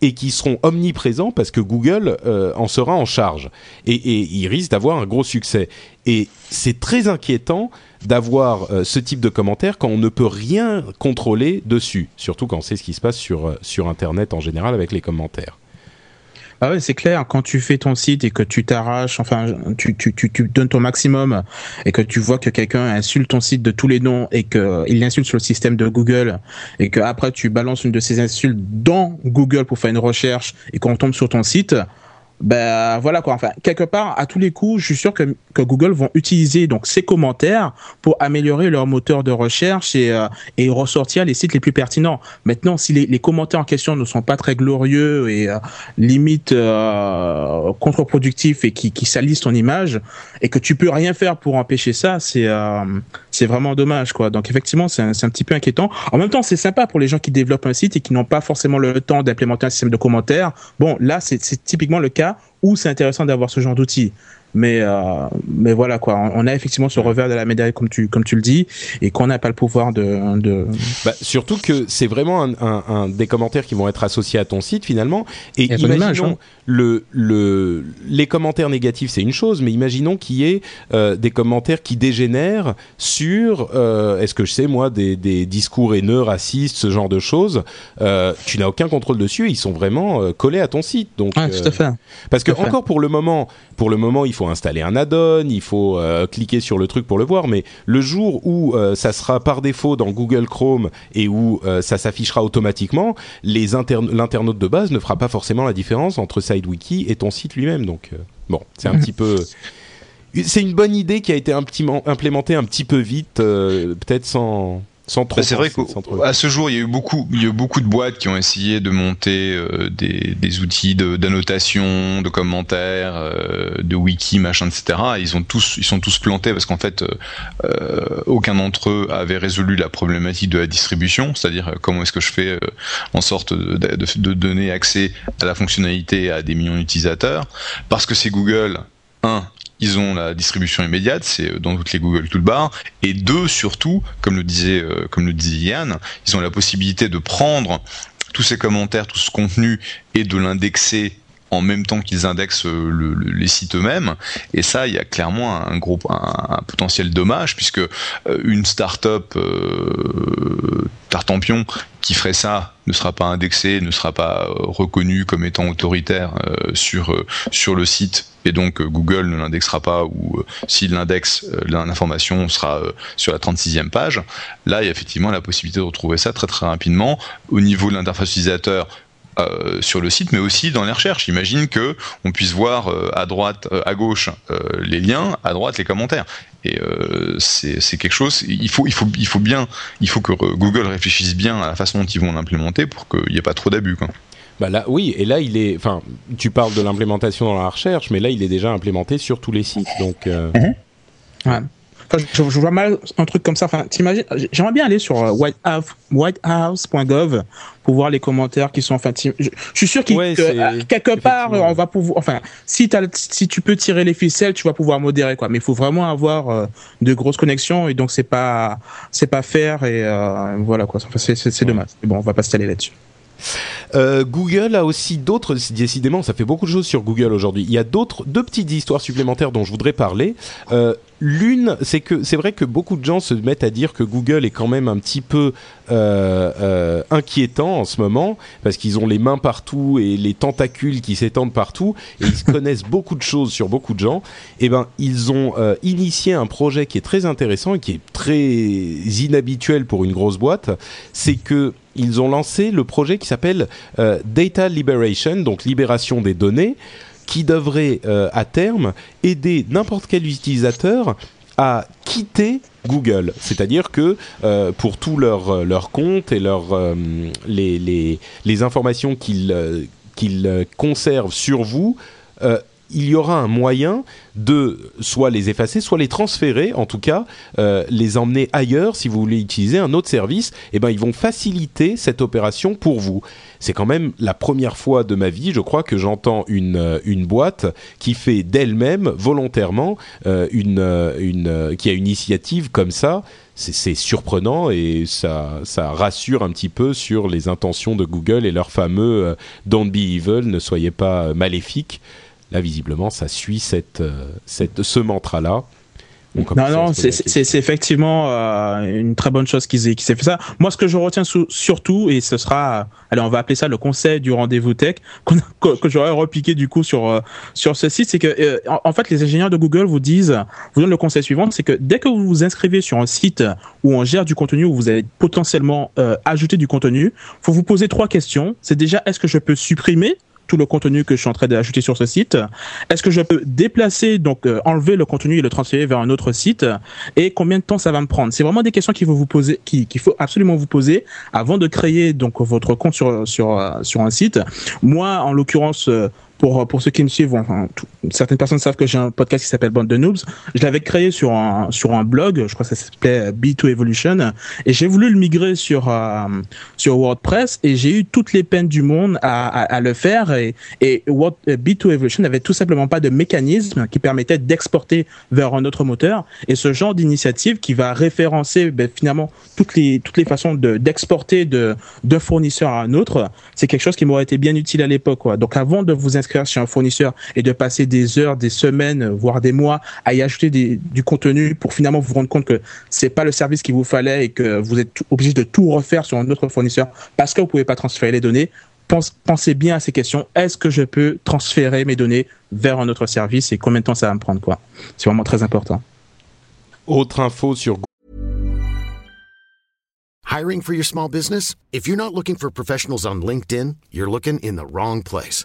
et qui seront omniprésents parce que Google euh, en sera en charge et, et ils risquent d'avoir un gros succès. Et c'est très inquiétant d'avoir euh, ce type de commentaires quand on ne peut rien contrôler dessus, surtout quand on sait ce qui se passe sur, euh, sur Internet en général avec les commentaires. Ah ouais, c'est clair. Quand tu fais ton site et que tu t'arraches, enfin, tu, tu, tu, donnes ton maximum et que tu vois que quelqu'un insulte ton site de tous les noms et qu'il l'insulte sur le système de Google et que après tu balances une de ces insultes dans Google pour faire une recherche et qu'on tombe sur ton site, ben voilà quoi. Enfin, quelque part, à tous les coups, je suis sûr que, que Google vont utiliser donc ces commentaires pour améliorer leur moteur de recherche et, euh, et ressortir les sites les plus pertinents. Maintenant, si les, les commentaires en question ne sont pas très glorieux et euh, limite euh, contre-productifs et qui, qui salissent ton image et que tu peux rien faire pour empêcher ça, c'est euh, c'est vraiment dommage quoi. Donc effectivement, c'est un, un petit peu inquiétant. En même temps, c'est sympa pour les gens qui développent un site et qui n'ont pas forcément le temps d'implémenter un système de commentaires. Bon, là, c'est typiquement le cas où c'est intéressant d'avoir ce genre d'outils. Mais euh, mais voilà quoi, on a effectivement ce revers de la médaille comme tu comme tu le dis et qu'on n'a pas le pouvoir de. de... Bah, surtout que c'est vraiment un, un, un, des commentaires qui vont être associés à ton site finalement. Et imaginons hein. le le les commentaires négatifs c'est une chose, mais imaginons qu'il y ait euh, des commentaires qui dégénèrent sur euh, est-ce que je sais moi des des discours haineux, racistes, ce genre de choses. Euh, tu n'as aucun contrôle dessus, ils sont vraiment euh, collés à ton site. Donc ah, tout à fait. Parce que encore pour le moment, pour le moment il faut installer un add-on, il faut euh, cliquer sur le truc pour le voir, mais le jour où euh, ça sera par défaut dans Google Chrome et où euh, ça s'affichera automatiquement, l'internaute de base ne fera pas forcément la différence entre SideWiki et ton site lui-même. Donc bon, c'est un <laughs> petit peu c'est une bonne idée qui a été implémentée un petit peu vite, peut-être sans bah, c'est vrai qu'à ce jour, il y a eu beaucoup, il y a eu beaucoup de boîtes qui ont essayé de monter euh, des, des, outils d'annotation, de, commentaires, euh, de wiki, machin, etc. ils ont tous, ils sont tous plantés parce qu'en fait, euh, aucun d'entre eux avait résolu la problématique de la distribution, c'est-à-dire comment est-ce que je fais en sorte de, de, de donner accès à la fonctionnalité à des millions d'utilisateurs, parce que c'est Google. Un, ils ont la distribution immédiate, c'est euh, dans toutes les Google Toolbar, et deux surtout, comme le disait euh, comme le disait Yann, ils ont la possibilité de prendre tous ces commentaires, tout ce contenu et de l'indexer en même temps qu'ils indexent euh, les sites eux-mêmes. Et ça, il y a clairement un gros potentiel dommage puisque une start-up euh, qui ferait ça ne sera pas indexé, ne sera pas reconnu comme étant autoritaire sur sur le site et donc euh, Google ne l'indexera pas ou euh, s'il l'indexe, euh, l'information sera sur la 36e page. Là, il y a effectivement la possibilité de retrouver ça très très rapidement au niveau de l'interface utilisateur. Sur le site, mais aussi dans les recherches. J'imagine que on puisse voir à droite, à gauche les liens, à droite les commentaires. Et c'est quelque chose. Il faut, il faut, il faut bien, il faut que Google réfléchisse bien à la façon dont ils vont l'implémenter pour qu'il n'y ait pas trop d'abus. Bah là, oui, et là, il est. Enfin, tu parles de l'implémentation dans la recherche, mais là, il est déjà implémenté sur tous les sites. Donc. Euh... Mhm. Ouais. Je, je, vois mal un truc comme ça. Enfin, t'imagines J'aimerais bien aller sur euh, whitehouse.gov pour voir les commentaires qui sont. Enfin, je, suis sûr qu'il ouais, euh, quelque part, on va pouvoir. Enfin, si, as, si tu peux tirer les ficelles, tu vas pouvoir modérer quoi. Mais il faut vraiment avoir euh, de grosses connexions et donc c'est pas c'est pas faire et euh, voilà quoi. Enfin, c'est ouais. dommage. Mais bon, on va pas s'étaler là-dessus. Euh, Google a aussi d'autres, décidément, ça fait beaucoup de choses sur Google aujourd'hui. Il y a d'autres, deux petites histoires supplémentaires dont je voudrais parler. Euh, L'une, c'est que c'est vrai que beaucoup de gens se mettent à dire que Google est quand même un petit peu euh, euh, inquiétant en ce moment parce qu'ils ont les mains partout et les tentacules qui s'étendent partout et ils <laughs> connaissent beaucoup de choses sur beaucoup de gens. Et eh ben, ils ont euh, initié un projet qui est très intéressant et qui est très inhabituel pour une grosse boîte. C'est que ils ont lancé le projet qui s'appelle Data Liberation, donc libération des données qui devrait euh, à terme aider n'importe quel utilisateur à quitter Google. C'est-à-dire que euh, pour tous leurs euh, comptes et les, les, les, informations qu'ils conservent sur vous, il y aura un moyen de soit les effacer, soit les transférer, en tout cas euh, les emmener ailleurs si vous voulez utiliser un autre service. Et eh ben ils vont faciliter cette opération pour vous. C'est quand même la première fois de ma vie, je crois, que j'entends une euh, une boîte qui fait d'elle-même volontairement euh, une une qui a une initiative comme ça. C'est surprenant et ça, ça rassure un petit peu sur les intentions de Google et leur fameux Don't be evil, ne soyez pas maléfiques. Là, visiblement, ça suit cette, euh, cette, ce mantra-là. non, non, c'est effectivement euh, une très bonne chose qu'ils aient, qu fait ça. Moi, ce que je retiens surtout, et ce sera, allez, on va appeler ça le conseil du rendez-vous tech, <laughs> que, j'aurais repiqué du coup sur euh, sur ce site, c'est que en, fait, les ingénieurs de Google vous disent, vous donnent le conseil suivant, c'est que dès que vous vous inscrivez sur un site où on gère du contenu, où vous allez potentiellement ajouter du contenu, faut vous poser trois questions. C'est déjà, est-ce que je peux supprimer tout le contenu que je suis en train d'ajouter sur ce site. Est-ce que je peux déplacer, donc euh, enlever le contenu et le transférer vers un autre site? Et combien de temps ça va me prendre? C'est vraiment des questions qu'il faut vous poser, qu'il faut absolument vous poser avant de créer donc votre compte sur sur euh, sur un site. Moi, en l'occurrence, euh, pour, pour ceux qui me suivent, enfin, certaines personnes savent que j'ai un podcast qui s'appelle Bande de Noobs. Je l'avais créé sur un, sur un blog, je crois que ça s'appelait B2 Evolution, et j'ai voulu le migrer sur, euh, sur WordPress, et j'ai eu toutes les peines du monde à, à, le faire, et, et B2 Evolution n'avait tout simplement pas de mécanisme qui permettait d'exporter vers un autre moteur, et ce genre d'initiative qui va référencer ben, finalement toutes les, toutes les façons d'exporter de, d'un fournisseur à un autre, c'est quelque chose qui m'aurait été bien utile à l'époque. Donc avant de vous inscrire chez un fournisseur et de passer des heures, des semaines, voire des mois à y ajouter du contenu pour finalement vous rendre compte que c'est pas le service qu'il vous fallait et que vous êtes obligé de tout refaire sur un autre fournisseur parce que vous pouvez pas transférer les données. pensez bien à ces questions. Est-ce que je peux transférer mes données vers un autre service et combien de temps ça va me prendre quoi? C'est vraiment très important. Autre info sur Hiring for your small business? If you're not looking for professionals on LinkedIn, you're looking in the wrong place.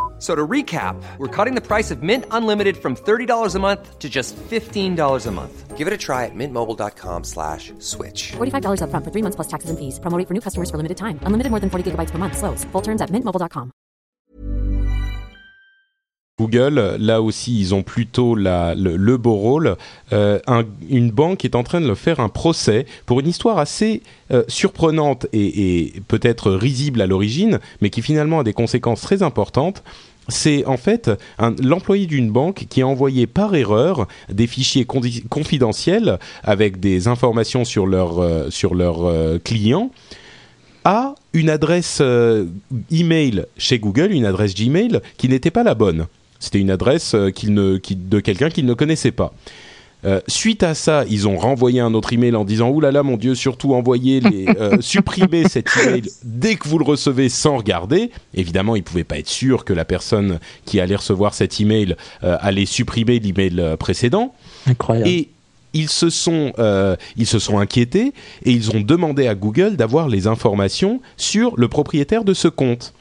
So to recap, we're cutting the price of Mint Unlimited from $30 a month to just $15 a month. Give it a try at mintmobile.com slash switch. $45 upfront for three months plus taxes and fees. Promo rate for new customers for limited time. Unlimited more than 40 gigabytes per month. Slows. Full terms at mintmobile.com. Google, là aussi, ils ont plutôt la, le, le beau rôle. Euh, un- une banque est en train de faire un procès pour une histoire assez euh, surprenante et, et peut-être risible à l'origine, mais qui finalement a des conséquences très importantes. C'est en fait l'employé d'une banque qui a envoyé par erreur des fichiers confidentiels avec des informations sur leurs euh, sur leurs euh, clients à une adresse euh, email chez Google, une adresse Gmail qui n'était pas la bonne. C'était une adresse euh, qu'il de quelqu'un qu'ils ne connaissaient pas. Euh, suite à ça, ils ont renvoyé un autre email en disant Ouh là là, mon Dieu, surtout envoyez les, <laughs> euh, supprimez cet email dès que vous le recevez sans regarder. Évidemment, ils pouvaient pas être sûrs que la personne qui allait recevoir cet email euh, allait supprimer l'email précédent. Incroyable. Et ils se sont, euh, ils se sont inquiétés et ils ont demandé à Google d'avoir les informations sur le propriétaire de ce compte.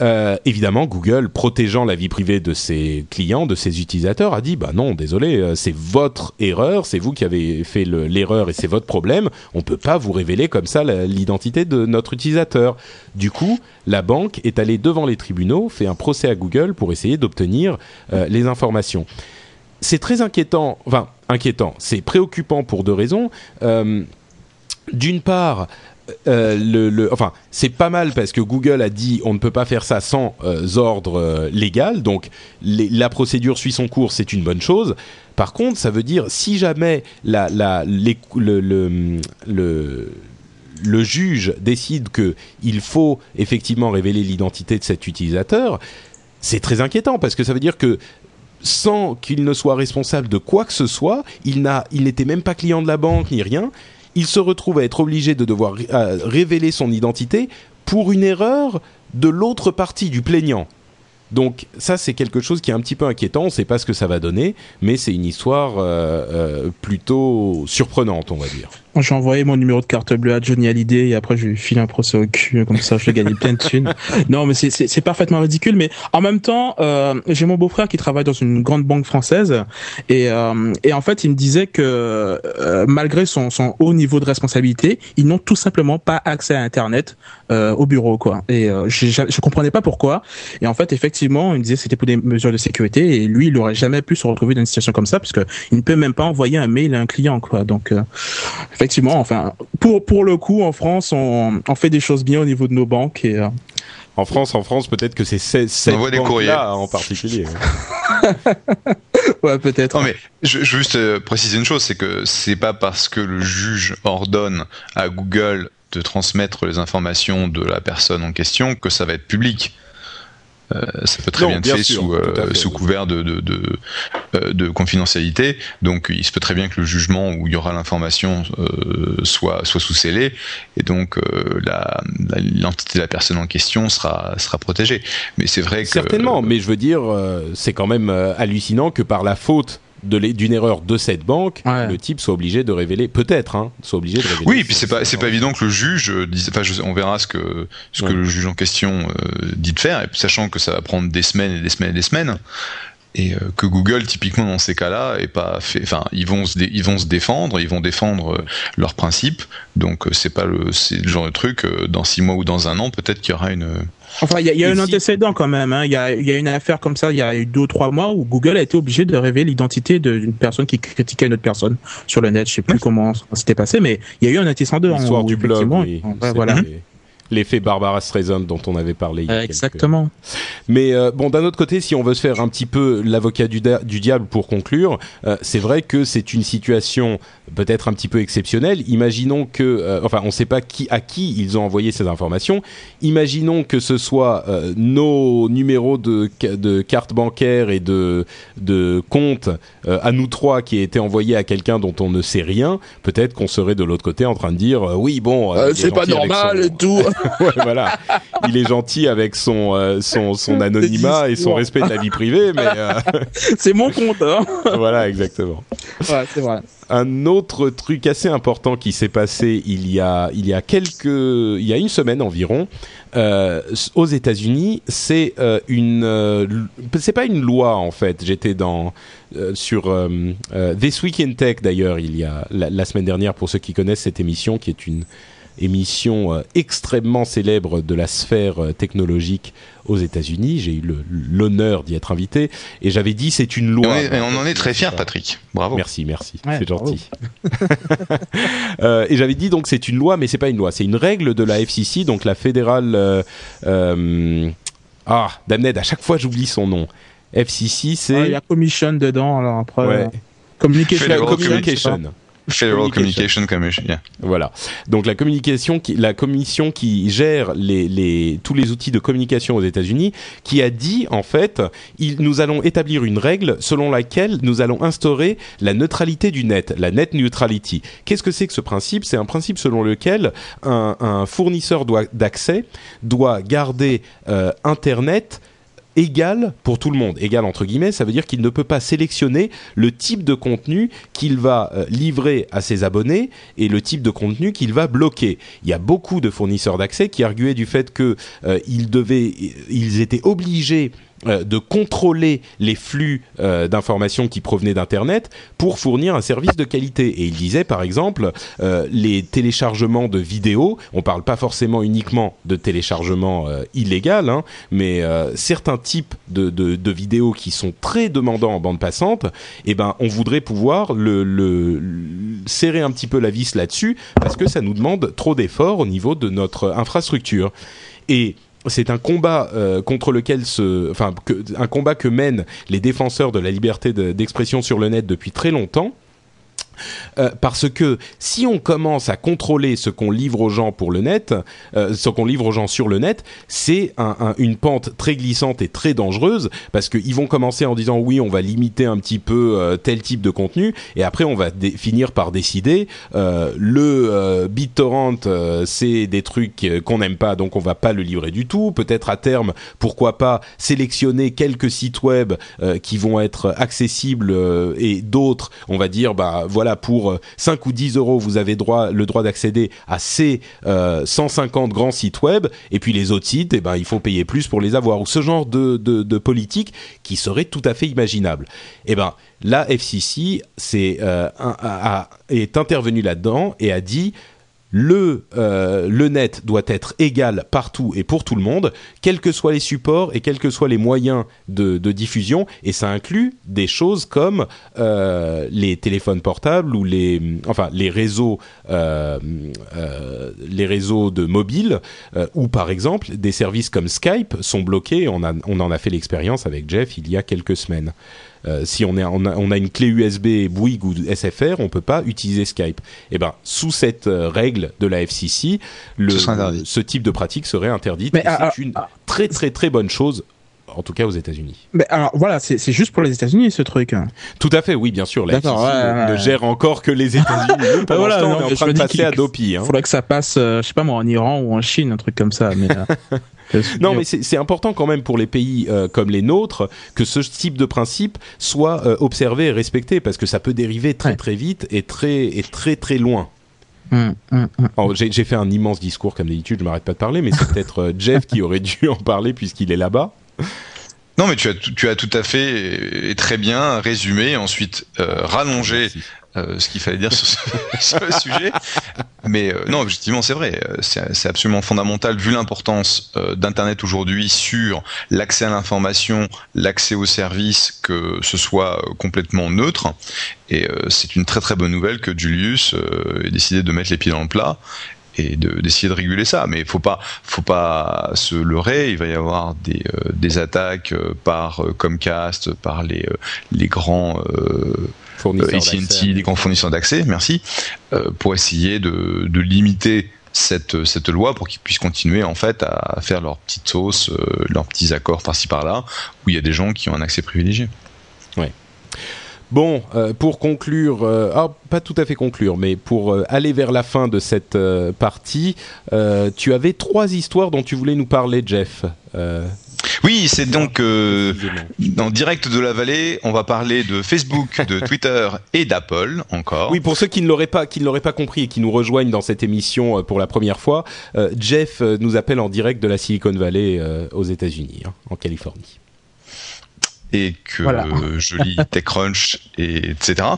Euh, évidemment, Google, protégeant la vie privée de ses clients, de ses utilisateurs, a dit bah non, désolé, euh, c'est votre erreur, c'est vous qui avez fait le- l'erreur et c'est votre problème. On peut pas vous révéler comme ça l'identité de notre utilisateur. Du coup, la banque est allée devant les tribunaux, fait un procès à Google pour essayer d'obtenir euh, les informations c'est très inquiétant. Enfin, inquiétant. C'est préoccupant pour deux raisons. D'une part, euh, enfin, c'est pas mal parce que Google a dit on ne peut pas faire ça sans euh, ordre euh, légal. Donc, la procédure suit son cours, c'est une bonne chose. Par contre, ça veut dire si jamais le, juge décide que il faut effectivement révéler l'identité de cet utilisateur, c'est très inquiétant parce que ça veut dire que sans qu'il ne soit responsable de quoi que ce soit, il n'était même pas client de la banque ni rien. Il se retrouve à être obligé de devoir révéler son identité pour une erreur de l'autre partie du plaignant. Donc ça c'est quelque chose qui est un petit peu inquiétant. On ne sait pas ce que ça va donner, mais c'est une histoire euh, euh, plutôt surprenante, on va dire. J'ai envoyé mon numéro de carte bleue à Johnny Hallyday et après je lui file un procès au cul, comme ça je vais gagner plein de thunes. <laughs> Non mais c'est- parfaitement ridicule, mais en même temps, euh, j'ai mon beau-frère qui travaille dans une grande banque française et, euh, et en fait il me disait que euh, malgré son, son haut niveau de responsabilité, ils n'ont tout simplement pas accès à Internet euh, au bureau quoi. Et euh, je, je je comprenais pas pourquoi. Et en fait effectivement il me disait que c'était pour des mesures de sécurité et lui il aurait jamais pu se retrouver dans une situation comme ça parce que il ne peut même pas envoyer un mail à un client quoi. Donc euh, effectivement, enfin, pour pour le coup, en France, on, on fait des choses bien au niveau de nos banques et euh, En France, en France, peut-être que c'est ces- cette envoie des banque-là courriers. en particulier. <laughs> ouais, peut-être. Non mais je, je veux juste euh, préciser une chose, c'est que c'est pas parce que le juge ordonne à Google de transmettre les informations de la personne en question que ça va être public. Euh, ça peut très Non, bien être bien fait sûr, sous, euh, fait, sous couvert de, de, de, euh, de confidentialité. Donc il se peut très bien que le jugement où il y aura l'information euh, soit, soit sous scellé et donc euh, l'identité de la personne en question sera, sera protégée. Mais c'est vrai que... Certainement, mais je veux dire, euh, c'est quand même hallucinant que par la faute d'une erreur de cette banque, Ouais. le type soit obligé de révéler, peut-être, hein, soit obligé de révéler. Oui, et puis c'est pas c'est pas son- évident que le juge euh, dise. Enfin, je- on verra ce que ce Ouais. que le juge en question euh, dit de faire, et puis sachant que ça va prendre des semaines et des semaines et des semaines, et euh, que Google typiquement dans ces cas-là est pas fait. Enfin, ils vont se dé- ils vont se défendre, ils vont défendre euh, leurs principes. Donc c'est pas le c'est le genre de truc euh, dans six mois ou dans un an peut-être qu'il y aura une. Enfin, il y a, y a un si- antécédent quand même. hein. Il y, a, il y a une affaire comme ça, il y a eu deux ou trois mois où Google a été obligé de révéler l'identité de- d'une personne qui critiquait une autre personne sur le net. Je sais plus comment ça s'était passé, mais il y a eu un antécédent. L'histoire du blog, oui. ouais, voilà. L'effet Barbara Streisand dont on avait parlé. Il y a Exactement. Mais euh, bon, d'un autre côté, si on veut se faire un petit peu l'avocat du, du, diable pour conclure, euh, c'est vrai que c'est une situation peut-être un petit peu exceptionnelle. Imaginons que, euh, enfin, on ne sait pas qui à qui ils ont envoyé ces informations. Imaginons que ce soit nos numéros de, de carte bancaire et de de compte à nous trois qui aient été envoyés à quelqu'un dont on ne sait rien. Peut-être qu'on serait de l'autre côté en train de dire oui, bon, c'est pas normal et tout. <laughs> <laughs> ouais, voilà, il est gentil avec son son, son anonymat et son respect de la vie privée, mais euh, <laughs> c'est mon compte. Hein <laughs> voilà, exactement. Ouais, c'est vrai. Un autre truc assez important qui s'est passé il y a il y a quelques il y a une semaine environ euh, aux États-Unis, c'est euh, une euh, c'est pas une loi en fait. J'étais dans euh, sur euh, This Week in Tech d'ailleurs il y a la, la, semaine dernière pour ceux qui connaissent cette émission qui est une émission euh, extrêmement célèbre de la sphère euh, technologique aux États-Unis. J'ai eu l'honneur d'y être invité et j'avais dit c'est une loi. Et on, en est très fiers, Patrick. Bravo. Merci, merci. c'est gentil. <laughs> euh, et j'avais dit donc c'est une loi, mais c'est pas une loi, c'est une règle de la FCC, donc la fédérale. Euh, euh, ah, Damned, à chaque fois j'oublie son nom. FCC, c'est. Il y a Commission dedans, alors après. Ouais. Communication. communication. Federal Communication Commission. Yeah. Voilà. Donc la communication, qui, la commission qui gère les, les, tous les outils de communication aux États-Unis, qui a dit en fait, il, nous allons établir une règle selon laquelle nous allons instaurer la neutralité du net, la net neutrality. Qu'est-ce que c'est que ce principe? C'est un principe selon lequel un, un fournisseur d'accès doit garder euh, Internet égal pour tout le monde. Égal entre guillemets, ça veut dire qu'il ne peut pas sélectionner le type de contenu qu'il va euh, livrer à ses abonnés et le type de contenu qu'il va bloquer. Il y a beaucoup de fournisseurs d'accès qui arguaient du fait que euh, devaient, ils étaient obligés de contrôler les flux euh, d'informations qui provenaient d'Internet pour fournir un service de qualité. Et il disait par exemple euh, les téléchargements de vidéos, on parle pas forcément uniquement de téléchargement euh, illégal, hein, mais euh, certains types de, de, de, vidéos qui sont très demandants en bande passante, eh ben on voudrait pouvoir le, le, le serrer un petit peu la vis là-dessus parce que ça nous demande trop d'efforts au niveau de notre infrastructure. Et c'est un combat euh, contre lequel se, enfin, que, un combat que mènent les défenseurs de la liberté d'expression sur le net depuis très longtemps. Euh, parce que si on commence à contrôler ce qu'on livre aux gens pour le net, euh, ce qu'on livre aux gens sur le net, c'est un, un, une pente très glissante et très dangereuse parce qu'ils vont commencer en disant oui, on va limiter un petit peu euh, tel type de contenu et après on va finir par décider le BitTorrent c'est des trucs qu'on n'aime pas donc on va pas le livrer du tout. Peut-être à terme, pourquoi pas sélectionner quelques sites web qui vont être accessibles et d'autres, on va dire bah voilà pour 5 ou 10 euros, vous avez le droit d'accéder à ces euh, 150 grands sites web, et puis les autres sites, eh ben, il faut payer plus pour les avoir, ou ce genre de, politique qui serait tout à fait imaginable. Eh ben, la FCC euh, a, a, est intervenue là-dedans et a dit le, euh, le net doit être égal partout et pour tout le monde, quels que soient les supports et quels que soient les moyens de, diffusion, et ça inclut des choses comme euh, les téléphones portables ou les, euh, réseaux de mobile, ou par exemple des services comme Skype sont bloqués. On, on en a fait l'expérience avec Jeff il y a quelques semaines. Euh, si on, est, on, a, on, a, une clé USB Bouygues ou SFR, on peut pas utiliser Skype. Et eh ben sous cette euh, règle de la FCC, le, ce, ce type de pratique serait interdite. Mais c'est une ah, très très très bonne chose en tout cas aux États-Unis. Mais alors voilà, c'est juste pour les États-Unis ce truc. Tout à fait, oui, bien sûr. La FCC ouais, ouais, ne gère encore que les États-Unis. <laughs> Pour voilà, l'instant, on est en train de passer à Dopi. Hein. Faudrait que ça passe, euh, je sais pas moi, en Iran ou en Chine, un truc comme ça. Mais <laughs> non, mais c'est important quand même pour les pays euh, comme les nôtres que ce type de principe soit euh, observé et respecté parce que ça peut dériver très très vite et très et très très loin. Mmh, mmh, mmh. J'ai fait un immense discours comme d'habitude, je m'arrête pas de parler, mais c'est peut-être euh, Jeff qui aurait dû en parler puisqu'il est là-bas. <laughs> Non, mais tu as, tu as tout à fait et très bien résumé, ensuite euh, rallongé euh, ce qu'il fallait dire sur ce, <laughs> sur le sujet. Mais euh, non, objectivement, c'est vrai. C'est absolument fondamental, vu l'importance euh, d'Internet aujourd'hui sur l'accès à l'information, l'accès aux services, que ce soit complètement neutre. Et c'est une très très bonne nouvelle que Julius ait décidé de mettre les pieds dans le plat et d'essayer de, réguler ça. Mais faut pas, faut pas se leurrer. Il va y avoir des, euh, des attaques euh, par euh, Comcast, par les, les grands AT&T, les grands fournisseurs d'accès. Merci pour essayer de, de limiter cette, cette loi pour qu'ils puissent continuer en fait à faire leurs petites sauces, leurs petits accords par-ci par-là, où il y a des gens qui ont un accès privilégié. Ouais. Bon, euh, pour conclure, euh, ah, pas tout à fait conclure, mais pour euh, aller vers la fin de cette partie, tu avais trois histoires dont tu voulais nous parler, Jeff. Oui, c'est donc dans direct de la vallée, on va parler de Facebook, de <laughs> Twitter et d'Apple encore. Oui, pour ceux qui ne l'auraient pas, qui ne l'auraient pas compris et qui nous rejoignent dans cette émission pour la première fois, Jeff nous appelle en direct de la Silicon Valley aux États-Unis, hein, en Californie et que <laughs> je lis TechCrunch, et, etc.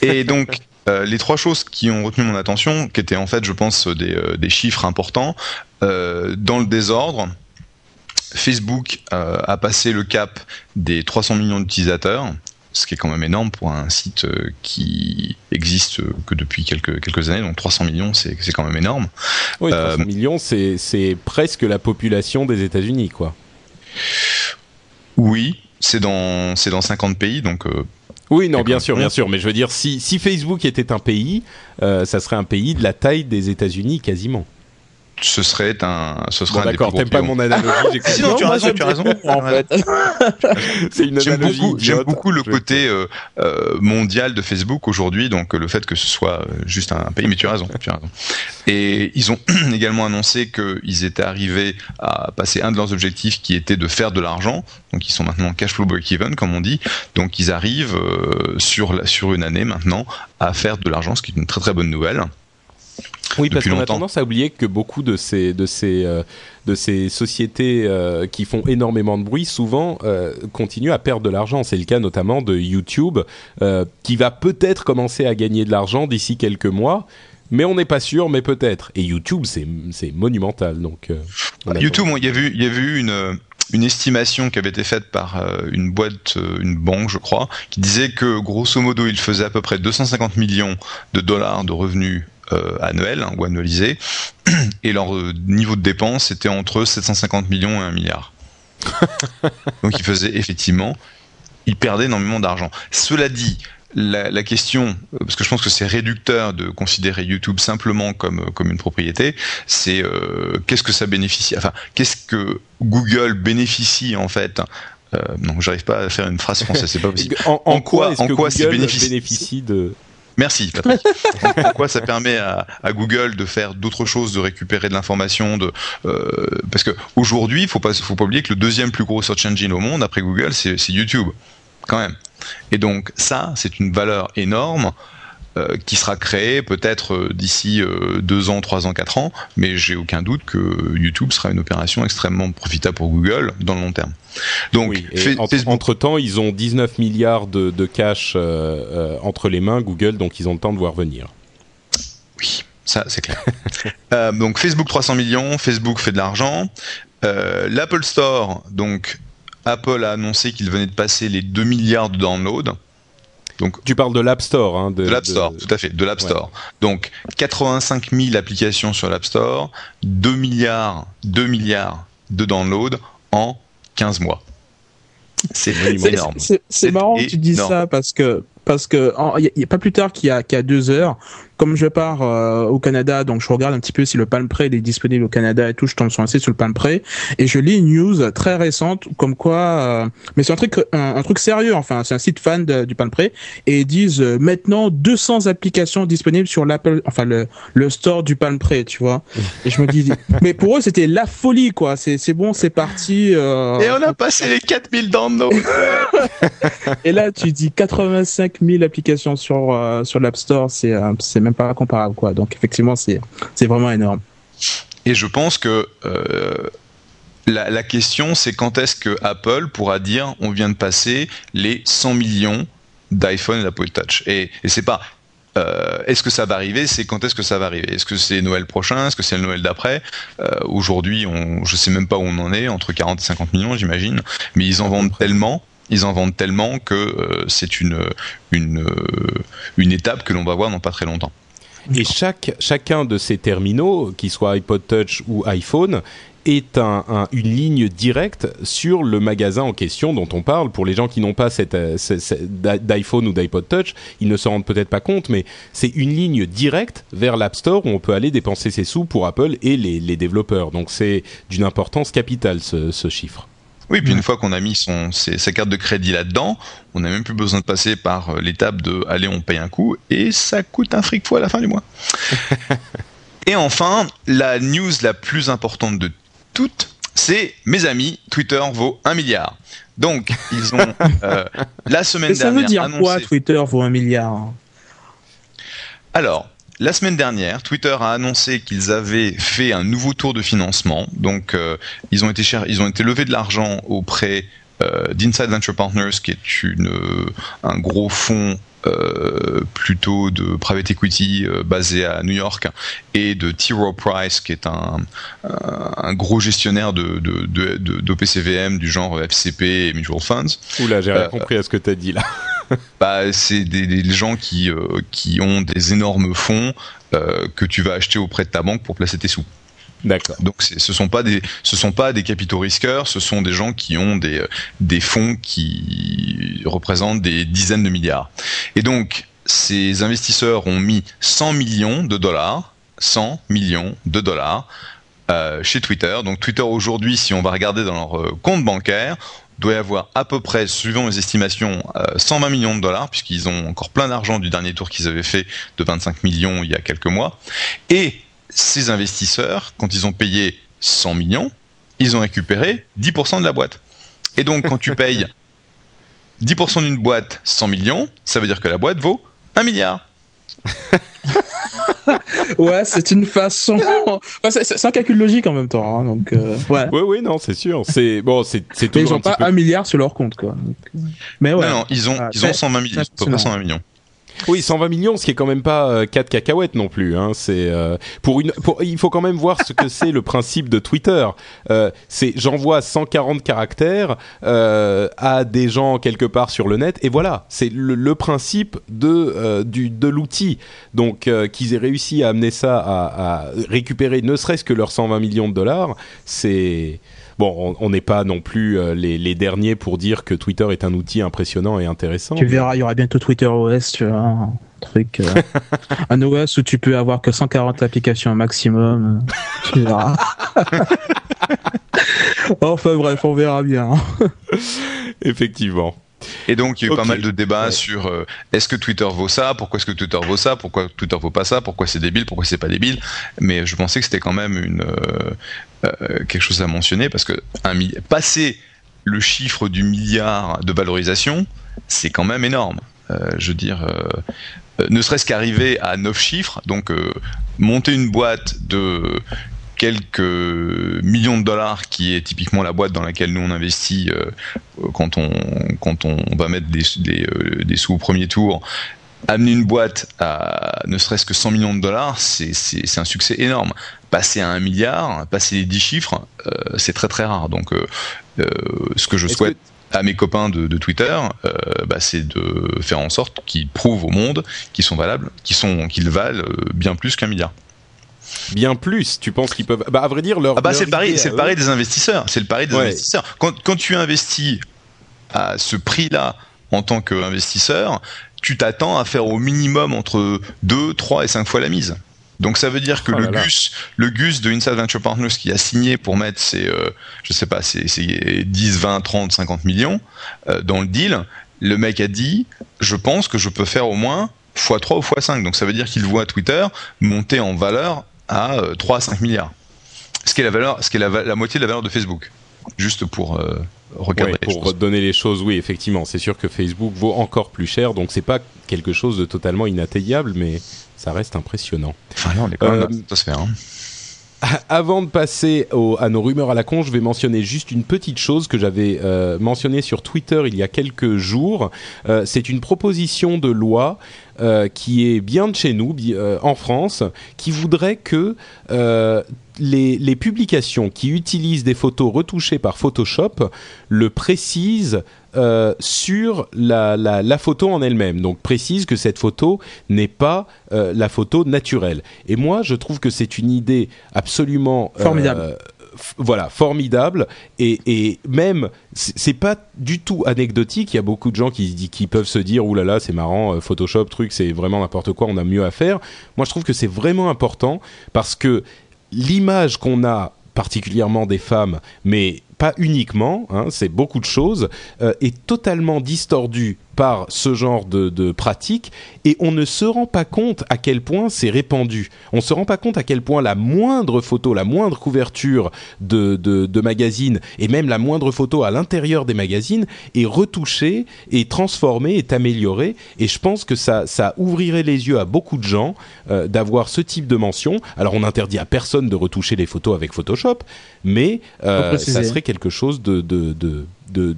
Et donc, euh, les trois choses qui ont retenu mon attention, qui étaient en fait, je pense, des, euh, des chiffres importants, euh, dans le désordre, Facebook a passé le cap des 300 millions d'utilisateurs, ce qui est quand même énorme pour un site qui existe que depuis quelques, quelques années, donc 300 millions, c'est quand même énorme. Oui, 300 millions, c'est presque la population des États-Unis, quoi. Oui, c'est dans c'est dans 50 pays donc euh, oui, non, bien sûr, bien sûr, mais je veux dire, si, si Facebook était un pays, euh, ça serait un pays de la taille des États-Unis quasiment ce serait un, ce serait bon, D'accord, t'aimes pas mon analogie. <laughs> non, tu as raison, tu as raison. En fait. <laughs> c'est une J'aime beaucoup, j'aime beaucoup le côté euh, euh, mondial de Facebook aujourd'hui, donc le fait que ce soit euh, juste un, pays. Mais tu as raison, tu as raison. Et ils ont <clears throat> également annoncé qu'ils étaient arrivés à passer un de leurs objectifs, qui était de faire de l'argent. Donc ils sont maintenant cash flow break-even, comme on dit. Donc ils arrivent euh, sur la, sur une année maintenant à faire de l'argent, ce qui est une très très bonne nouvelle. Oui, parce qu'on a tendance à oublier que beaucoup de ces, de ces, euh, de ces sociétés euh, qui font énormément de bruit, souvent euh, continuent à perdre de l'argent. C'est le cas notamment de YouTube, qui va peut-être commencer à gagner de l'argent d'ici quelques mois. Mais on n'est pas sûr, mais peut-être. Et YouTube, c'est monumental. Donc, YouTube, il y a eu, il y a eu une, une estimation qui avait été faite par une boîte, une banque, je crois, qui disait que grosso modo, il faisait à peu près 250 millions de dollars de revenus euh, annuel hein, ou annualisé, <clears throat> et leur euh, niveau de dépense était entre 750 millions et 1 milliard. <laughs> Donc ils faisaient effectivement, ils perdaient énormément d'argent. Cela dit, la, question, euh, parce que je pense que c'est réducteur de considérer YouTube simplement comme comme une propriété, c'est qu'est-ce que ça bénéficie, enfin qu'est-ce que Google bénéficie en fait. Euh, non, j'arrive pas à faire une phrase française, c'est pas possible. <laughs> En, quoi, en quoi Google bénéficie de Merci Patrick. <laughs> Pourquoi ça permet à, Google de faire d'autres choses, de récupérer de l'information, de euh, parce que aujourd'hui, il faut pas faut pas oublier que le deuxième plus gros search engine au monde après Google, c'est YouTube, quand même. Et donc ça, c'est une valeur énorme euh, qui sera créé peut-être euh, d'ici euh, deux ans, trois ans, quatre ans, mais j'ai aucun doute que YouTube sera une opération extrêmement profitable pour Google dans le long terme. Donc, entre temps, ils ont 19 milliards de, cash entre les mains, Google, donc ils ont le temps de voir venir. Oui, ça c'est clair. <laughs> donc Facebook 300 millions, Facebook fait de l'argent. L'Apple Store, donc Apple a annoncé qu'il venait de passer les 2 milliards de downloads. Donc, tu parles de l'App Store. Hein, de, l'App Store, tout à fait, de l'App Store. Donc 85 000 applications sur l'App Store, 2 milliards, 2 milliards de downloads en 15 mois. C'est <laughs> énorme. C'est marrant que tu dis ça parce que parce que il y, a pas plus tard qu'il y a, deux heures, comme je pars euh, au Canada, donc je regarde un petit peu si le Palm Pre est disponible au Canada et tout, je tombe sur un site sur le Palm Pre et je lis une news très récente comme quoi, euh, mais c'est un truc un, truc sérieux, enfin c'est un site fan du Palm Pre et ils disent euh, maintenant 200 applications disponibles sur l'Apple, enfin le le store du Palm Pre, tu vois. Et je me dis, <laughs> mais pour eux c'était la folie quoi, c'est c'est bon, c'est parti. Et on a passé les 4000 downloads. <laughs> et là tu dis 85 000 applications sur sur l'App Store, c'est c'est même pas comparable quoi. Donc effectivement c'est vraiment énorme. Et je pense que euh, la, question c'est quand est-ce que Apple pourra dire on vient de passer les 100 millions d'iPhone et d'Apple Touch? Et, et c'est pas euh, est-ce que ça va arriver? C'est quand est-ce que ça va arriver? Est-ce que c'est Noël prochain? Est-ce que c'est le Noël d'après? Euh, Aujourd'hui, on, je sais même pas où on en est, entre 40 et 50 millions, j'imagine. Mais ils en vendent tellement ils en vendent tellement que c'est une, une, une étape que l'on va voir dans pas très longtemps. Et chaque, chacun de ces terminaux, qu'ils soient iPod Touch ou iPhone, est un, un, une ligne directe sur le magasin en question dont on parle. Pour les gens qui n'ont pas cette, euh, cette- d'iPhone ou d'iPod Touch, ils ne se rendent peut-être pas compte, mais c'est une ligne directe vers l'App Store où on peut aller dépenser ses sous pour Apple et les, les développeurs. Donc c'est d'une importance capitale ce, ce chiffre. Oui, puis une fois qu'on a mis son, ses- sa carte de crédit là-dedans, on n'a même plus besoin de passer par euh, l'étape de allez, on paye un coup, et ça coûte un fric fou à la fin du mois. <laughs> et enfin, la news la plus importante de toutes, c'est mes amis, Twitter vaut un milliard. Donc, ils ont <laughs> euh, la semaine Mais ça dernière veut dire annoncé. quoi, Twitter vaut un milliard? Alors, la semaine dernière, Twitter a annoncé qu'ils avaient fait un nouveau tour de financement. Donc, euh, ils ont été cher- ils ont été levés de l'argent auprès euh, d'Inside Venture Partners, qui est une, euh, un gros fonds euh, plutôt de private equity euh, basé à New York, et de T. Rowe Price, qui est un, un, un gros gestionnaire de, de, de, de- d'OPCVM du genre FCP et Mutual Funds. Oula, j'ai rien Euh, compris à ce que tu as dit là. <laughs> Bah, c'est des, des gens qui, euh, qui ont des énormes fonds euh, que tu vas acheter auprès de ta banque pour placer tes sous. D'accord. Donc ce sont pas des ce sont pas des capitaux risqueurs, ce sont des gens qui ont des des fonds qui représentent des dizaines de milliards. Et donc ces investisseurs ont mis 100 millions de dollars, 100 millions de dollars euh, chez Twitter. Donc Twitter aujourd'hui, si on va regarder dans leur compte bancaire, doit y avoir à peu près, suivant les estimations, euh, 120 millions de dollars, puisqu'ils ont encore plein d'argent du dernier tour qu'ils avaient fait de 25 millions il y a quelques mois. Et ces investisseurs, quand ils ont payé 100 millions, ils ont récupéré 10% de la boîte. Et donc, quand tu <laughs> payes 10% d'une boîte 100 millions, ça veut dire que la boîte vaut 1 milliard. <laughs> Ouais, c'est une façon. Ouais, c'est- un calcul logique en même temps. hein, donc, euh, ouais. Oui, oui, non, c'est sûr. C'est bon, c'est Mais ils toujours ont un petit pas peu un milliard sur leur compte, quoi. Mais ouais. Non, non, ils ont, Ah, ils ont c'est- 120 millions, à peu près fascinant. 120 millions. Oui, 120 millions, ce qui est quand même pas euh, 4 cacahuètes non plus. Hein. C'est euh, pour une. Pour, il faut quand même voir ce que c'est le <laughs> principe de Twitter. Euh, c'est j'envoie 140 caractères euh, à des gens quelque part sur le net et voilà. C'est le, le principe de du de l'outil. Donc qu'ils aient réussi à amener ça à, à récupérer ne serait-ce que leurs 120 millions de dollars, c'est Bon, on- n'est pas non plus euh, les, les derniers pour dire que Twitter est un outil impressionnant et intéressant. Tu verras, il y aura bientôt Twitter OS, tu vois, un truc, euh, <laughs> un OS où tu peux avoir que 140 applications au maximum. euh, Tu verras. <laughs> enfin bref, on verra bien. <laughs> Effectivement. Et donc, il y a eu pas mal de débats Ouais. sur euh, est-ce que Twitter vaut ça? Pourquoi est-ce que Twitter vaut ça? Pourquoi Twitter vaut pas ça? Pourquoi c'est débile? Pourquoi c'est pas débile? Mais je pensais que c'était quand même une euh, quelque chose à mentionner parce que passer le chiffre du milliard de valorisation, c'est quand même énorme. Euh, je veux dire, euh, euh, ne serait-ce qu'arriver à 9 chiffres, donc euh, monter une boîte de quelques millions de dollars, qui est typiquement la boîte dans laquelle nous on investit euh, quand on quand on va mettre des, euh, des sous au premier tour. Amener une boîte à ne serait-ce que 100 millions de dollars, c'est un succès énorme. Passer à un milliard, passer les 10 chiffres, euh, c'est très très rare. Donc, euh, euh, ce que je souhaite à mes copains de, de Twitter, bah, c'est de faire en sorte qu'ils prouvent au monde qu'ils sont valables, qu'ils valent bien plus qu'un milliard. Bien plus, tu penses qu'ils peuvent. Bah, à vrai dire, leur. Ah bah c'est le pari, idée c'est à le pari eux- des investisseurs, c'est le pari des Ouais. investisseurs. Quand, quand tu investis à ce prix-là en tant qu'investisseur, tu t'attends à faire au minimum entre 2, 3 et 5 fois la mise. Donc ça veut dire que Oh le là. Gus, le Gus de Inside Venture Partners qui a signé pour mettre ses, euh, je sais pas, ses, ses 10, 20, 30, 50 millions euh, dans le deal, le mec a dit, je pense que je peux faire au moins x3 ou x5. Donc ça veut dire qu'il voit Twitter monter en valeur à euh, 3 à 5 milliards. Ce qui est la valeur, ce qui est la, va- la moitié de la valeur de Facebook. Juste pour euh, recadrer. Ouais, les pour choses. donner les choses, oui, effectivement. C'est sûr que Facebook vaut encore plus cher, donc c'est pas quelque chose de totalement inatteignable, mais ça reste impressionnant. Enfin là, on est quand même Euh, dans la stratosphère, hein. <laughs> Avant de passer au- à nos rumeurs à la con, je vais mentionner juste une petite chose que j'avais euh, mentionnée sur Twitter il y a quelques jours. Euh, c'est une proposition de loi euh, qui est bien de chez nous, euh, en France, qui voudrait que euh, les, publications qui utilisent des photos retouchées par Photoshop le précisent sur la, photo en elle-même. Donc précise que cette photo n'est pas la photo naturelle. Et moi, je trouve que c'est une idée absolument formidable voilà, formidable et, et même c'est pas du tout anecdotique. Il y a beaucoup de gens qui, qui peuvent se dire ouh là là c'est marrant, Photoshop truc c'est vraiment n'importe quoi, on a mieux à faire. Moi je trouve que c'est vraiment important parce que l'image qu'on a particulièrement des femmes, mais pas uniquement, hein, c'est beaucoup de choses, euh, est totalement distordu par ce genre de, de pratique et on ne se rend pas compte à quel point c'est répandu. On ne se rend pas compte à quel point la moindre photo, la moindre couverture de, de, de magazine et même la moindre photo à l'intérieur des magazines est retouchée, est transformée, est améliorée et je pense que ça, ça ouvrirait les yeux à beaucoup de gens euh, d'avoir ce type de mention. Alors on interdit à personne de retoucher les photos avec Photoshop, mais euh, ça serait quelque chose de, de, de, de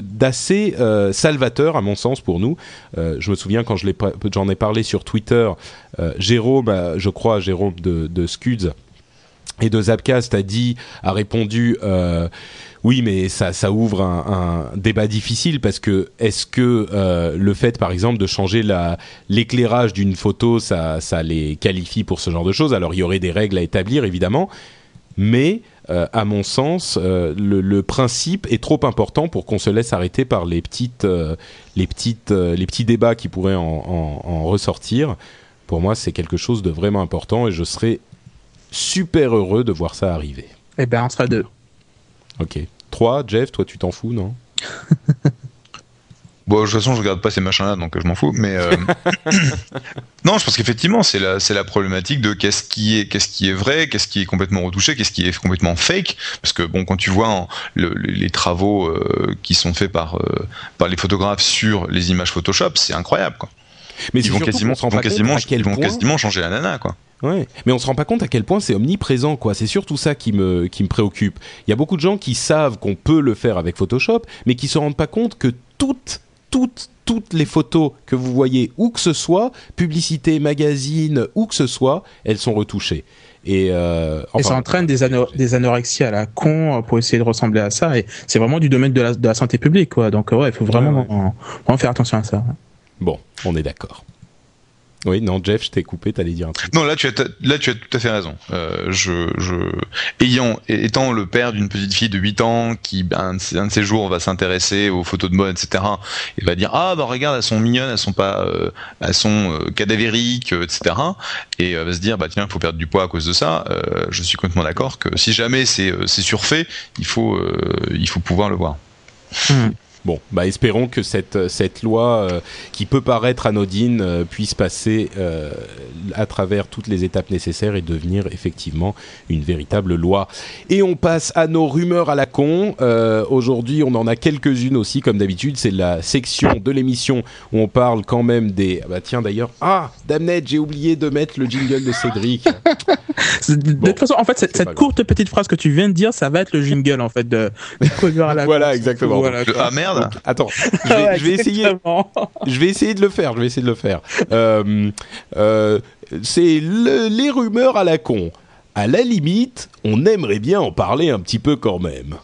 d'assez euh, salvateur à mon sens pour nous. Euh, je me souviens quand je j'en ai parlé sur Twitter, euh, Jérôme, je crois Jérôme de, de Scuds et de Zapcast a dit, a répondu. Oui, mais ça, ça ouvre un, débat difficile parce que est-ce que le fait, par exemple, de changer la, l'éclairage d'une photo, ça, ça les qualifie pour ce genre de choses? Alors, il y aurait des règles à établir, évidemment, mais euh, à mon sens, euh, le, le, principe est trop important pour qu'on se laisse arrêter par les petites, euh, les petites, les petits débats qui pourraient en, en, en ressortir. Pour moi, c'est quelque chose de vraiment important et je serais super heureux de voir ça arriver. Eh ben, on sera deux. Ok. Trois, Jeff, toi, tu t'en fous, non? <laughs> Bon, de toute façon, je regarde pas ces machins-là, donc je m'en fous. Mais euh... <laughs> non, je pense qu'effectivement, c'est la, c'est la problématique de qu'est-ce qui est, qu'est-ce qui est vrai, qu'est-ce qui est complètement retouché, qu'est-ce qui est complètement fake. Parce que bon, quand tu vois le, les travaux euh, qui sont faits par euh, par les photographes sur les images Photoshop, c'est incroyable, quoi. Mais ils vont quasiment, vont quasiment, ils vont quasiment changer la nana, quoi. Ouais, mais on se rend pas compte à quel point c'est omniprésent, quoi. C'est surtout ça qui me qui me préoccupe. Il y a beaucoup de gens qui savent qu'on peut le faire avec Photoshop, mais qui se rendent pas compte que toutes toutes, toutes les photos que vous voyez, où que ce soit, publicité, magazine, où que ce soit, elles sont retouchées. Et, euh, enfin, et ça entraîne des, ano des anorexies à la con pour essayer de ressembler à ça. Et c'est vraiment du domaine de la, de la, santé publique, quoi. Donc ouais, il faut vraiment, ouais, ouais. vraiment faire attention à ça. Bon, on est d'accord. Oui, non, Jeff, je t'ai coupé, t'allais dire un truc. Non, là tu as, là tu as tout à fait raison. Euh, je, je, ayant, étant le père d'une petite fille de 8 ans qui, ben, un de ces jours, va s'intéresser aux photos de mode, etc., et va dire ah bah regarde, elles sont mignonnes, elles sont pas, euh, elles sont euh, cadavériques, etc., et euh, va se dire bah tiens, il faut perdre du poids à cause de ça. Euh, je suis complètement d'accord que si jamais c'est c'est surfait, il faut il faut pouvoir le voir. Mmh. Bon, bah espérons que cette, cette loi euh, qui peut paraître anodine euh, puisse passer euh, à travers toutes les étapes nécessaires et devenir effectivement une véritable loi. Et on passe à nos rumeurs à la con. Aujourd'hui, on en a quelques-unes aussi, comme d'habitude. C'est la section de l'émission où on parle quand même des. Ah bah tiens d'ailleurs, ah, Damned, j'ai oublié de mettre le jingle de Cédric. <laughs> de bon, toute façon, en fait, cette, cette courte petite phrase que tu viens de dire, ça va être le jingle en fait de, de à la Voilà, exactement. Voilà, ah merde. Donc, attends, <laughs> je vais, ouais, je vais essayer. Je vais essayer de le faire. Je vais essayer de le faire. Euh, euh, c'est le, les rumeurs à la con. À la limite, on aimerait bien en parler un petit peu quand même.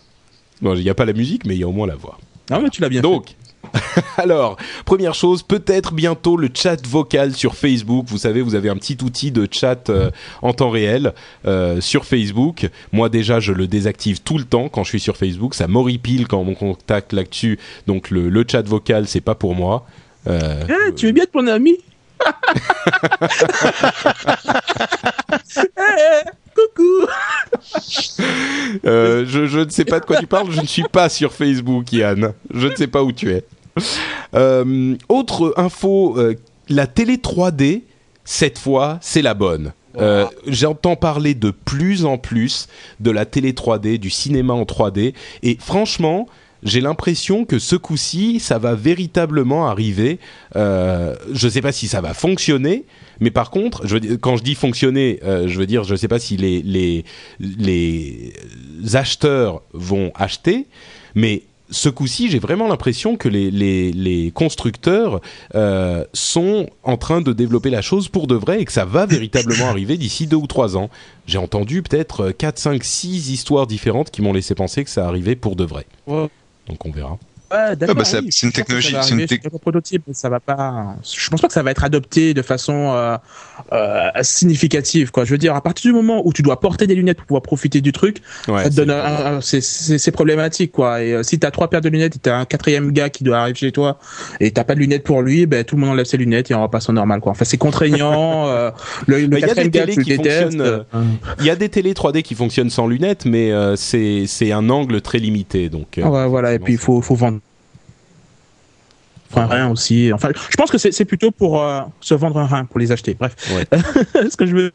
Bon, il n'y a pas la musique, mais il y a au moins la voix. Non, mais tu l'as bien Donc, fait. <laughs> Alors, première chose, peut-être bientôt le chat vocal sur Facebook. Vous savez, vous avez un petit outil de chat euh, en temps réel euh, sur Facebook. Moi déjà, je le désactive tout le temps quand je suis sur Facebook. Ça m'horripile quand on contacte là-dessus. Donc le, le, chat vocal, c'est pas pour moi. Euh, ah, tu es bien de mon ami hey, <laughs> Coucou euh, je, je, ne sais pas de quoi tu parles, je ne suis pas sur Facebook, Yann. Je ne sais pas où tu es. Euh, autre info, euh, la télé 3D, cette fois, c'est la bonne. Euh, J'entends parler de plus en plus de la télé 3D, du cinéma en 3D, et franchement, j'ai l'impression que ce coup-ci, ça va véritablement arriver. Euh, je ne sais pas si ça va fonctionner, mais par contre, je veux, quand je dis fonctionner, euh, je veux dire, je ne sais pas si les, les, les acheteurs vont acheter, mais ce coup-ci, j'ai vraiment l'impression que les, les, les constructeurs euh, sont en train de développer la chose pour de vrai et que ça va <coughs> véritablement arriver d'ici deux ou trois ans. J'ai entendu peut-être 4, 5, 6 histoires différentes qui m'ont laissé penser que ça arrivait pour de vrai. Ouais. Donc on verra. Ouais, d'accord. bah, c'est- oui, c'est une technologie- c'est une prototypes, mais ça va pas. Je pense pas que ça va être adopté de façon euh, euh, significative. Quoi. Je veux dire, à partir du moment où tu dois porter des lunettes pour pouvoir profiter du truc, Ouais, ça te donne un- un- c'est- problématique quoi. Et euh, si t'as trois paires de lunettes et t'as un quatrième gars qui doit arriver chez toi et t'as pas de lunettes pour lui, ben tout le monde enlève ses lunettes et on repasse au normal quoi. Enfin c'est contraignant. <laughs> euh, le le il y a quatrième des gars tu le Il y a des télés 3D qui fonctionnent sans lunettes, mais euh, c'est c'est un angle très limité. Donc, euh, Ouais, voilà, et puis il faut, faut vendre. Enfin, un rein aussi. Enfin, je pense que c'est c'est plutôt pour euh, se vendre un rein, pour les acheter. Bref. Ouais. <laughs> Ce que je veux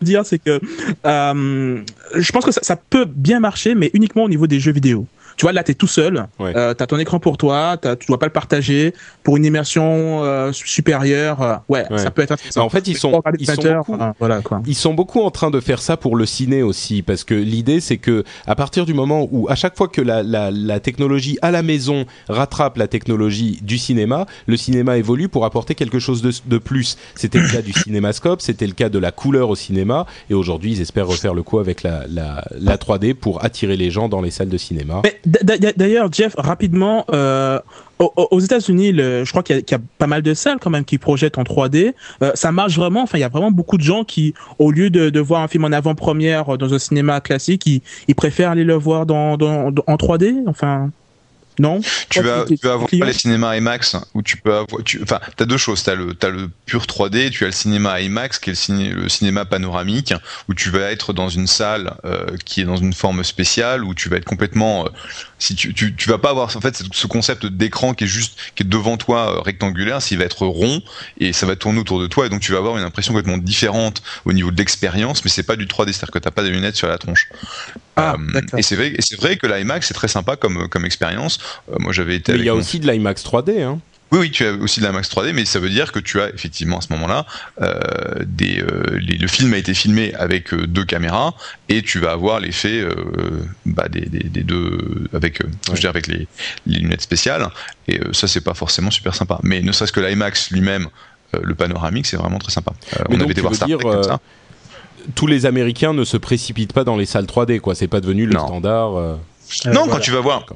dire, c'est que euh, je pense que ça, ça peut bien marcher, mais uniquement au niveau des jeux vidéo. Tu vois, là, tu es tout seul. Ouais. Euh, tu as ton écran pour toi. t'as- Tu dois pas le partager. Pour une immersion euh, supérieure, euh, ouais, Ouais. ça peut être intéressant. Bah, en fait, ils sont- ils sont beaucoup- enfin, voilà, quoi. Ils sont beaucoup en train de faire ça pour le ciné aussi, parce que l'idée c'est que à partir du moment où à chaque fois que la, la, la technologie à la maison rattrape la technologie du cinéma, le cinéma évolue pour apporter quelque chose de, de plus. C'était le cas du cinémascope, c'était le cas de la couleur au cinéma, et aujourd'hui ils espèrent refaire le coup avec la, la, la 3D pour attirer les gens dans les salles de cinéma. Mais d'ailleurs, Jeff, rapidement, euh, aux, États-Unis, je crois qu'il y, a- pas mal de salles quand même qui projettent en 3D. Euh, ça marche vraiment. Enfin, il y a vraiment beaucoup de gens qui, au lieu de, de voir un film en avant-première euh, dans un cinéma classique, ils, ils préfèrent aller le voir dans, dans, dans- en 3D. Enfin, non. Tu vas, tu- vas avoir les cinémas IMAX où tu peux avoir, tu, enfin, t'as deux choses. T'as le, t'as le pur 3D, tu as le cinéma IMAX qui est le, ciné- le cinéma panoramique où tu vas être dans une salle euh, qui est dans une forme spéciale où tu vas être complètement, euh, si tu, tu, tu vas pas avoir en fait ce- ce concept d'écran qui est juste, qui est devant toi euh, rectangulaire, s'il va être rond et ça va tourner autour de toi et donc tu vas avoir une impression complètement différente au niveau de l'expérience, mais c'est pas du 3D, c'est-à-dire que t'as pas des lunettes sur la tronche. Ah, Euh, et c'est vrai, vrai que l'IMAX c'est très sympa comme comme expérience. Euh, moi j'avais été Mais il y a mon aussi de l'IMAX 3D. Hein. oui, oui, tu as aussi de la Max 3D, mais ça veut dire que tu as effectivement à ce moment-là euh, euh, le film a été filmé avec euh, deux caméras et tu vas avoir l'effet euh, bah, des, des, des deux avec euh, je dire avec les, les lunettes spéciales et euh, ça c'est pas forcément super sympa. Mais ne serait-ce que l'IMAX lui-même, euh, le panoramique, c'est vraiment très sympa. Euh, on donc, avait été voir Star Trek comme ça. Tous les Américains ne se précipitent pas dans les salles 3D, quoi. C'est pas devenu le Non. standard. euh. Euh, non, voilà. quand tu vas voir,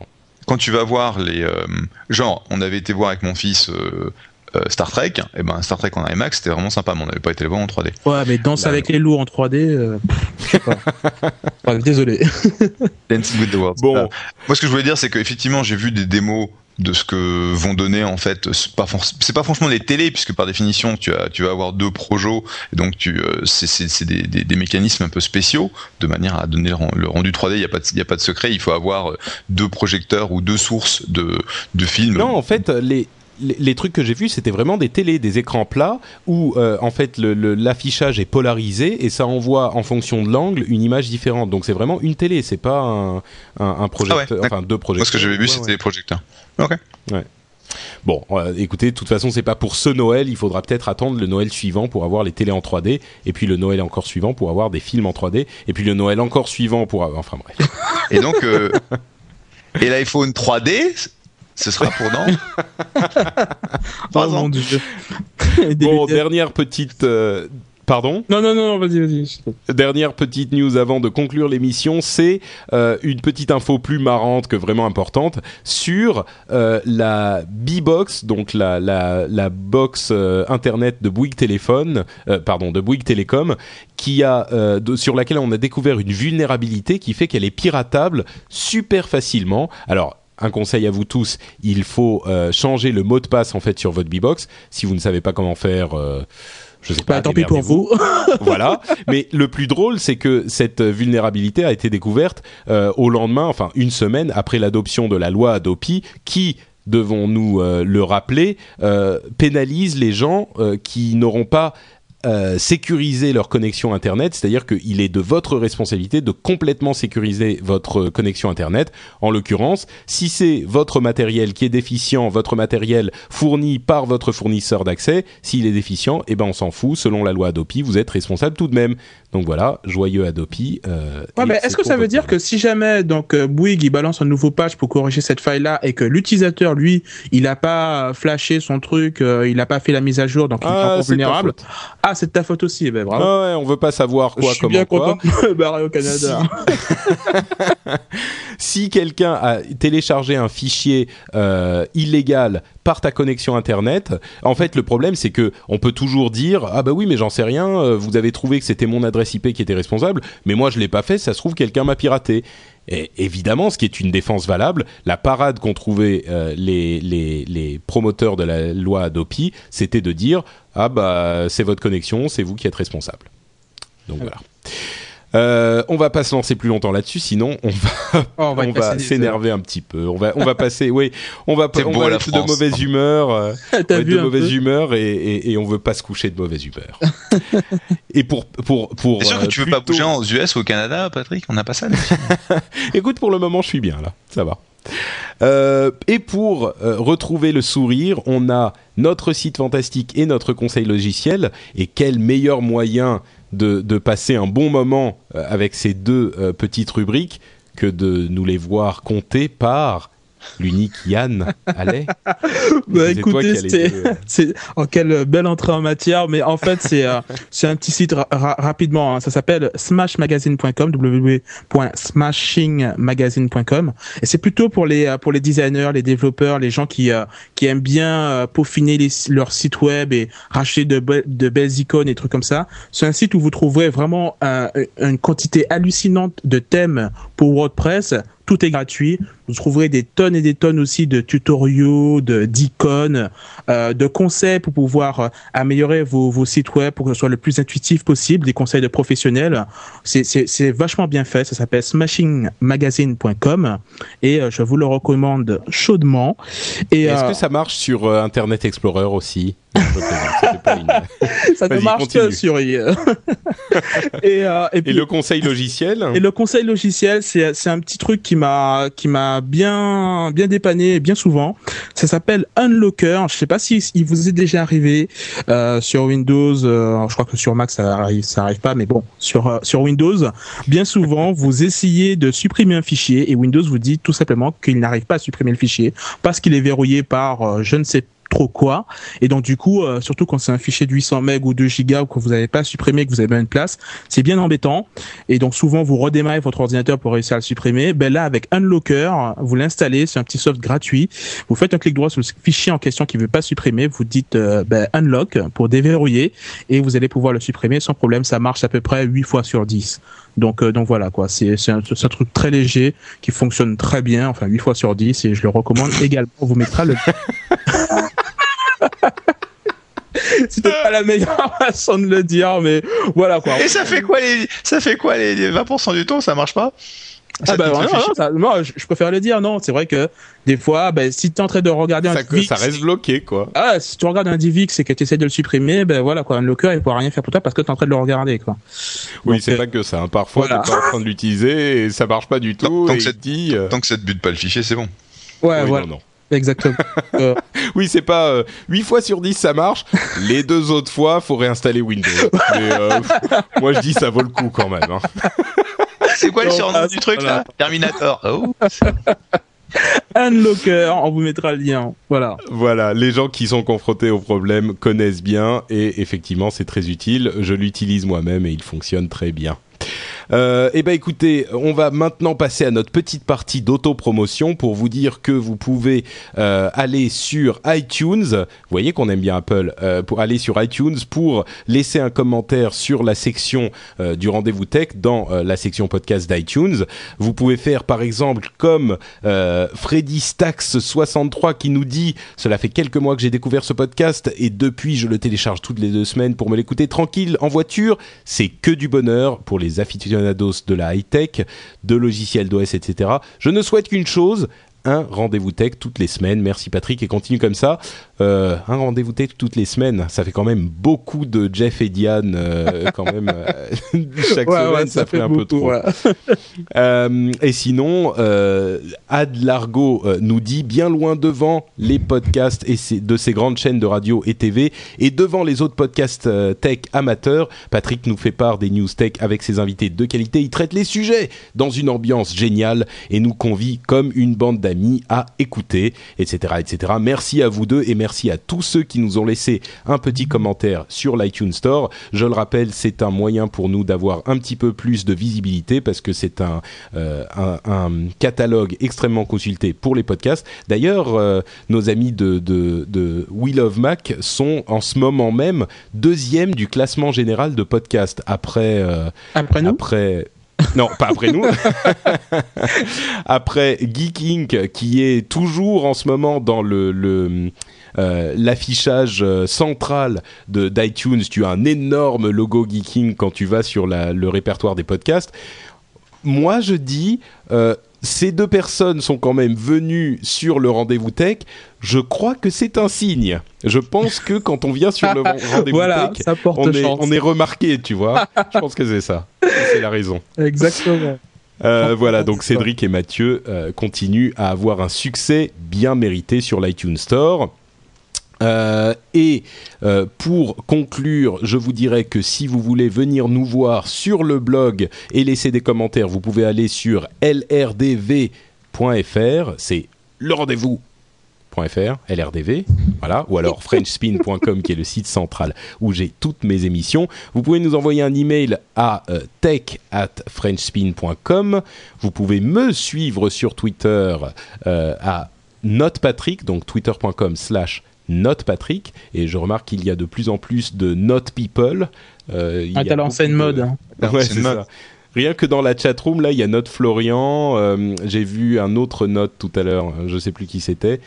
quand tu vas voir les, euh, genre, on avait été voir avec mon fils euh, euh, Star Trek, et ben Star Trek en IMAX, c'était vraiment sympa, mais on n'avait pas été les voir en 3D. Ouais, mais danse Là, avec les loups en 3D. euh, je sais pas. <laughs> Ouais, désolé. Dancing with the World. Bon. Euh, moi, ce que je voulais dire, c'est qu'effectivement, j'ai vu des démos de ce que vont donner en fait c'est pas franchement les télés puisque par définition tu as tu vas avoir deux projos et donc tu euh, c'est des, des, des mécanismes un peu spéciaux de manière à donner le, ren- le rendu 3D il y a pas de, il y a pas de secret il faut avoir euh, deux projecteurs ou deux sources de de films Non, en fait, les, les, les trucs que j'ai vus, c'était vraiment des télés, des écrans plats où euh, en fait le- le- l'affichage est polarisé et ça envoie en fonction de l'angle une image différente. Donc c'est vraiment une télé, c'est pas un, un, un projecteur, Ah ouais, enfin deux projecteurs. moi ce que j'avais vu Ouais, c'était ouais. les projecteurs ok Bon, euh, écoutez, de toute façon, c'est pas pour ce Noël. Il faudra peut-être attendre le Noël suivant pour avoir les télés en 3D, et puis le Noël encore suivant pour avoir des films en 3D, et puis le Noël encore suivant pour avoir... enfin bref. et donc euh, et l'iPhone 3D ce sera pour dans <laughs> Trois Oh ans. mon dieu. Des Bon, dernière petite. euh, Pardon Non, non, non, vas-y, vas-y. Dernière petite news avant de conclure l'émission, c'est euh, une petite info plus marrante que vraiment importante sur euh, la B-Box, donc la, la, la box euh, internet de Bouygues Téléphone, pardon, de Bouygues Télécom, qui a, de- sur laquelle on a découvert une vulnérabilité qui fait qu'elle est piratable super facilement. Alors, un conseil à vous tous, il faut euh, changer le mot de passe en fait sur votre B-Box. Si vous ne savez pas comment faire, euh, je sais pas. Bah, tant pis pour vous. <laughs> voilà. Mais le plus drôle, c'est que cette vulnérabilité a été découverte euh, au lendemain, enfin une semaine après l'adoption de la loi Adopi, qui devons-nous euh, le rappeler, euh, pénalise les gens qui n'auront pas euh, sécuriser leur connexion internet, c'est-à-dire qu'il est de votre responsabilité de complètement sécuriser votre connexion internet. En l'occurrence, si c'est votre matériel qui est déficient, votre matériel fourni par votre fournisseur d'accès, s'il est déficient, eh ben on s'en fout. Selon la loi Adopi, vous êtes responsable tout de même. Donc voilà, joyeux Adopi. Euh, Ouais, mais est-ce que ça veut dire que si jamais donc euh, Bouygues il balance un nouveau patch pour corriger cette faille là et que l'utilisateur lui il a pas flashé son truc, euh, il a pas fait la mise à jour donc il est Ah, ta vulnérable. Ah c'est de ta faute aussi, ben bravo. Ah ouais, on veut pas savoir quoi, Je suis comment bien quoi. content de me barrer au Canada. si <laughs> quelqu'un a téléchargé un fichier euh, illégal par ta connexion internet, en fait le problème c'est que on peut toujours dire ah bah oui mais j'en sais rien, euh, vous avez trouvé que c'était mon adresse IP qui était responsable, mais moi je l'ai pas fait, ça se trouve quelqu'un m'a piraté. Et évidemment, ce qui est une défense valable, la parade qu'ont trouvé euh, les, les, les promoteurs de la loi Adopi, c'était de dire ah bah c'est votre connexion, c'est vous qui êtes responsable. Donc voilà. Euh, on va pas se lancer plus longtemps là-dessus, sinon on va, Oh, on va y on passer va des s'énerver un petit peu. On va, on va passer, oui, on va, C'est on beau, va être de mauvaise <laughs> humeur, euh, <laughs> on va être de mauvaise humeur et, et, et on veut pas se coucher de mauvaise humeur. <laughs> et pour, pour, pour. T'es sûr que euh, tu veux pas bouger aux US ou au Canada, Patrick? On n'a pas ça Écoute, pour le moment, je suis bien là, ça va. Euh, et pour euh, retrouver le sourire, on a notre site fantastique et notre conseil logiciel. Et quel meilleur moyen de, passer un bon moment euh, avec ces deux euh, petites rubriques que de nous les voir compter par l'unique Yann <laughs> Allais. Bah, écoutez, c'était, euh. c'est, oh, quelle belle entrée en matière, mais en fait, c'est, euh, c'est un petit site ra- ra- rapidement, hein. ça s'appelle smashmagazine.com, www.smashingmagazine.com, et c'est plutôt pour les, euh, pour les designers, les développeurs, les gens qui, euh, qui aiment bien euh, peaufiner les, leur site web et racheter de, be- de belles icônes et trucs comme ça. C'est un site où vous trouverez vraiment un- une quantité hallucinante de thèmes pour WordPress. Tout est gratuit. Vous trouverez des tonnes et des tonnes aussi de tutoriaux, de d'icônes, euh, de conseils pour pouvoir euh, améliorer vos, vos sites web pour que ce soit le plus intuitif possible, des conseils de professionnels. C'est vachement bien fait. Ça s'appelle smashingmagazine.com et euh, je vous le recommande chaudement. Et Est-ce euh, que ça marche sur Internet Explorer aussi? Non, pas une- <laughs> ça ne marche que sur IE. <laughs> et, euh, et le conseil logiciel? Et le conseil logiciel, c'est c'est un petit truc qui m'a qui m'a bien bien dépanné bien souvent. Ça s'appelle Unlocker. Je sais pas si il vous est déjà arrivé euh, sur Windows. euh, je crois que sur Mac ça arrive ça arrive pas, mais bon sur euh, sur Windows, bien souvent <laughs> vous essayez de supprimer un fichier et Windows vous dit tout simplement qu'il n'arrive pas à supprimer le fichier parce qu'il est verrouillé par je ne sais trop quoi et donc du coup euh, surtout quand c'est un fichier de 800 MB ou 2 gigas ou que vous n'avez pas supprimé que vous avez bien une place c'est bien embêtant et donc souvent vous redémarrez votre ordinateur pour réussir à le supprimer. Ben là avec Unlocker, vous l'installez, c'est un petit soft gratuit. Vous faites un clic droit sur le fichier en question qui veut pas supprimer, vous dites euh, ben, unlock pour déverrouiller et vous allez pouvoir le supprimer sans problème. Ça marche à peu près 8 fois sur 10. Donc euh, donc voilà quoi, c'est un, un truc très léger qui fonctionne très bien, enfin 8 fois sur 10 et je le recommande également. On vous mettra le <laughs> <laughs> C'était pas la meilleure <laughs> façon de le dire, mais voilà quoi. Et ça fait quoi les, ça fait quoi les les 20% du temps? Ça marche pas? Ça Ah bah non, ça- non, je, préfère le dire. Non, c'est vrai que des fois, ben, si tu es en train de regarder un ça, DivX, ça reste bloqué, quoi. ah, si tu regardes un DivX et que tu essaies de le supprimer, ben voilà quoi, un locker il pourra rien faire pour toi parce que tu es en train de le regarder quoi. Oui, c'est euh, pas que ça. hein. Parfois, voilà. t'es pas en train de l'utiliser et ça marche pas du tout. Tant- tant et que c'est- te dit. euh, Tant que ça te bute pas le fichier, c'est bon. Ouais, oui, voilà, non, non. Exactement. Euh, <laughs> Oui, c'est pas euh, 8 fois sur 10 ça marche. Les deux autres fois, faut réinstaller Windows. <laughs> Mais euh, moi, je dis ça vaut le coup quand même. hein. C'est quoi le surnom ah, du truc là Terminator. Oh. <laughs> un locker, on vous mettra le lien. Voilà. Voilà, les gens qui sont confrontés au problème connaissent bien et effectivement, c'est très utile. Je l'utilise moi-même et il fonctionne très bien. Euh, eh ben écoutez, on va maintenant passer à notre petite partie d'autopromotion pour vous dire que vous pouvez euh, aller sur iTunes. Vous voyez qu'on aime bien Apple euh, pour aller sur iTunes pour laisser un commentaire sur la section du rendez-vous tech dans la section podcast d'iTunes. Vous pouvez faire par exemple comme Freddy Stax 63 qui nous dit cela fait quelques mois que j'ai découvert ce podcast et depuis je le télécharge toutes les deux semaines pour me l'écouter tranquille en voiture. C'est que du bonheur pour les aficionados de la high-tech, de logiciels d'OS, etc. Je ne souhaite qu'une chose, un rendez-vous tech toutes les semaines. Merci Patrick et continue comme ça. Euh, un rendez-vous tech toutes les semaines, ça fait quand même beaucoup de Jeff et Diane euh, quand même euh, <laughs> chaque Ouais, semaine, ouais, ça, fait, un peu trop. ouais. <laughs> Et sinon, Ad Largo nous dit bien loin devant les podcasts et de ces grandes chaînes de radio et TV et devant les autres podcasts tech amateurs. Patrick nous fait part des news tech avec ses invités de qualité. Il traite les sujets dans une ambiance géniale et nous convie comme une bande d'amis à écouter, etc., etc. Merci à vous deux et merci à tous ceux qui nous ont laissé un petit commentaire sur l'iTunes Store. Je le rappelle, c'est un moyen pour nous d'avoir un petit peu plus de visibilité parce que c'est un, euh, un, un catalogue extrêmement consulté pour les podcasts. D'ailleurs, euh, nos amis de, de, de We Love Mac sont en ce moment même deuxième du classement général de podcasts après euh, Après nous? après non, pas après nous. <laughs> après Geek Inc, qui est toujours en ce moment dans le, euh, l'affichage euh, central de d'iTunes. Tu as un énorme logo Geek Inc quand tu vas sur le répertoire des podcasts. Moi, je dis, euh, ces deux personnes sont quand même venues sur le rendez-vous tech. Je crois que c'est un signe. Je pense que quand on vient sur le <laughs> rendez-vous Voilà, tech, ça porte on est, chance. on est remarqué, tu vois. Je pense que c'est ça. C'est la raison. Exactement. Euh, voilà, donc. Cédric et Mathieu euh, continuent à avoir un succès bien mérité sur l'iTunes Store. Euh, et euh, pour conclure, je vous dirais que si vous voulez venir nous voir sur le blog et laisser des commentaires, vous pouvez aller sur lrdv.fr, c'est le rendez-vous .fr, LRDV, voilà, ou alors <laughs> frenchspin.com qui est le site central où j'ai toutes mes émissions. Vous pouvez nous envoyer un email à euh, tech at frenchspin.com. Vous pouvez me suivre sur Twitter euh, à notepatrick, donc twitter.com slash notepatrick. Et je remarque qu'il y a de plus en plus de note people. Euh, Ah, t'as lancé une mode. de- hein. <laughs> Ouais, C'est ça. Rien que dans la chatroom, là, il y a Note Florian. euh, J'ai vu un autre Note tout à l'heure. Je sais plus qui c'était.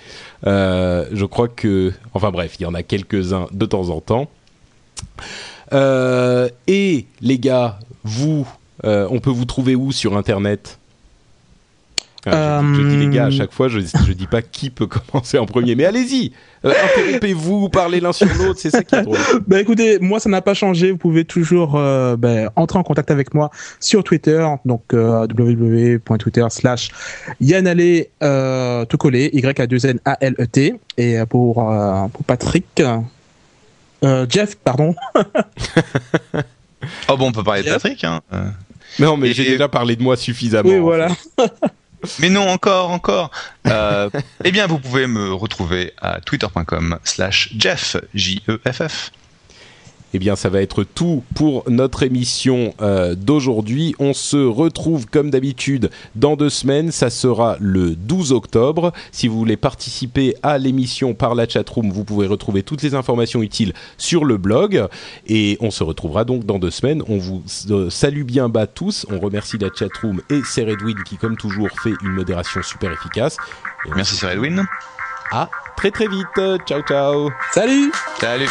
Euh, je crois que, enfin bref, il y en a quelques-uns de temps en temps. Euh, et les gars, vous, euh, on peut vous trouver où sur Internet? Ah, je, dis- je dis les gars à chaque fois, je, je dis pas qui peut <laughs> commencer en premier, mais allez-y, euh, interrompez-vous, parlez l'un sur l'autre, c'est ça qui est drôle. <laughs> Bah écoutez, moi ça n'a pas changé. Vous pouvez toujours euh, bah, entrer en contact avec moi sur Twitter, donc euh, www.twitter/slash Yann euh, tout collé Y A 2 N A L E T et euh, pour euh, pour Patrick. euh, Jeff, pardon. <laughs> Oh bon, on peut parler de Patrick. Hein. euh. Non, mais Et- j'ai déjà parlé de moi suffisamment. oui, en voilà. Mais non, encore, encore. Euh, <laughs> eh bien, vous pouvez me retrouver à twitter.com slash Jeff, J-E-F-F. Eh bien, ça va être tout pour notre émission euh, d'aujourd'hui. On se retrouve comme d'habitude dans deux semaines. Ça sera le 12 octobre. Si vous voulez participer à l'émission par la chatroom, vous pouvez retrouver toutes les informations utiles sur le blog. Et on se retrouvera donc dans deux semaines. On vous euh, salue bien bas tous. On remercie la chatroom et c'est Redwin qui, comme toujours, fait une modération super efficace. Et Merci, se c'est Redwin. À très très vite. Ciao, ciao. Salut. Salut.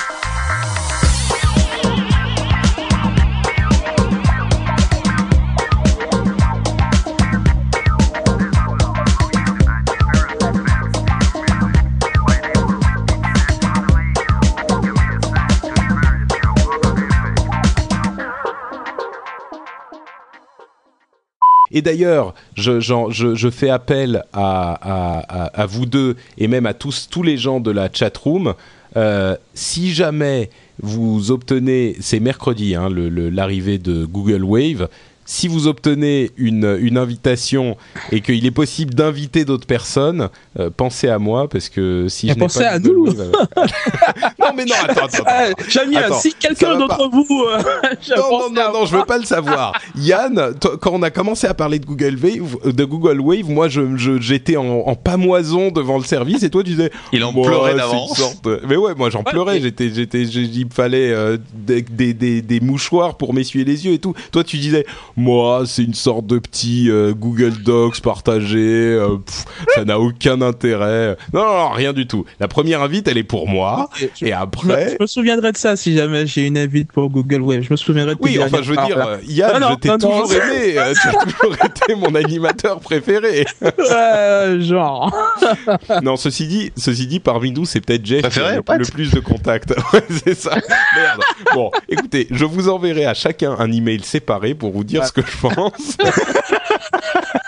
Et d'ailleurs, je, fais appel à, vous deux et même à tous, tous les gens de la chatroom. Euh, si jamais vous obtenez, c'est mercredi, hein, l'arrivée de Google Wave. Si vous obtenez une, une invitation et qu'il est possible d'inviter d'autres personnes, euh, pensez à moi parce que si Et je n'ai pensez pas à nous. <laughs> Non mais non, attends, attends, Ah, attends. Jamie, Attends, si quelqu'un d'entre vous, euh, <laughs> non, non, non, non, je veux pas le savoir. Yann, toi, quand on a commencé à parler de Google Wave, de Google Wave, moi, je, j'étais en, en pamoison devant le service et toi, tu disais. Il en pleurait d'avance. de- Mais ouais, moi, j'en pleurais. J'étais, j'étais, il me fallait euh, des, des, des, des mouchoirs pour m'essuyer les yeux et tout. Toi, tu disais, moi, c'est une sorte de petit euh, Google Docs partagé. euh, pff, ça n'a aucun intérêt. Non, non, non, rien du tout. La première invite, elle est pour moi. Je- Et après. je me souviendrai de ça si jamais j'ai une invite pour Google Wave. Je me souviendrai de Oui, enfin, je veux dire, paroles. euh, Yann, Non, non, je t'ai toujours aimé. tu as toujours <laughs> été mon animateur préféré. Euh, genre. <laughs> non, ceci dit, ceci dit, parmi nous, c'est peut-être Jeff qui a le, plus de contacts. <laughs> Ouais, c'est ça. Merde. Bon, écoutez, je vous enverrai à chacun un email séparé pour vous dire ce que je pense. <laughs>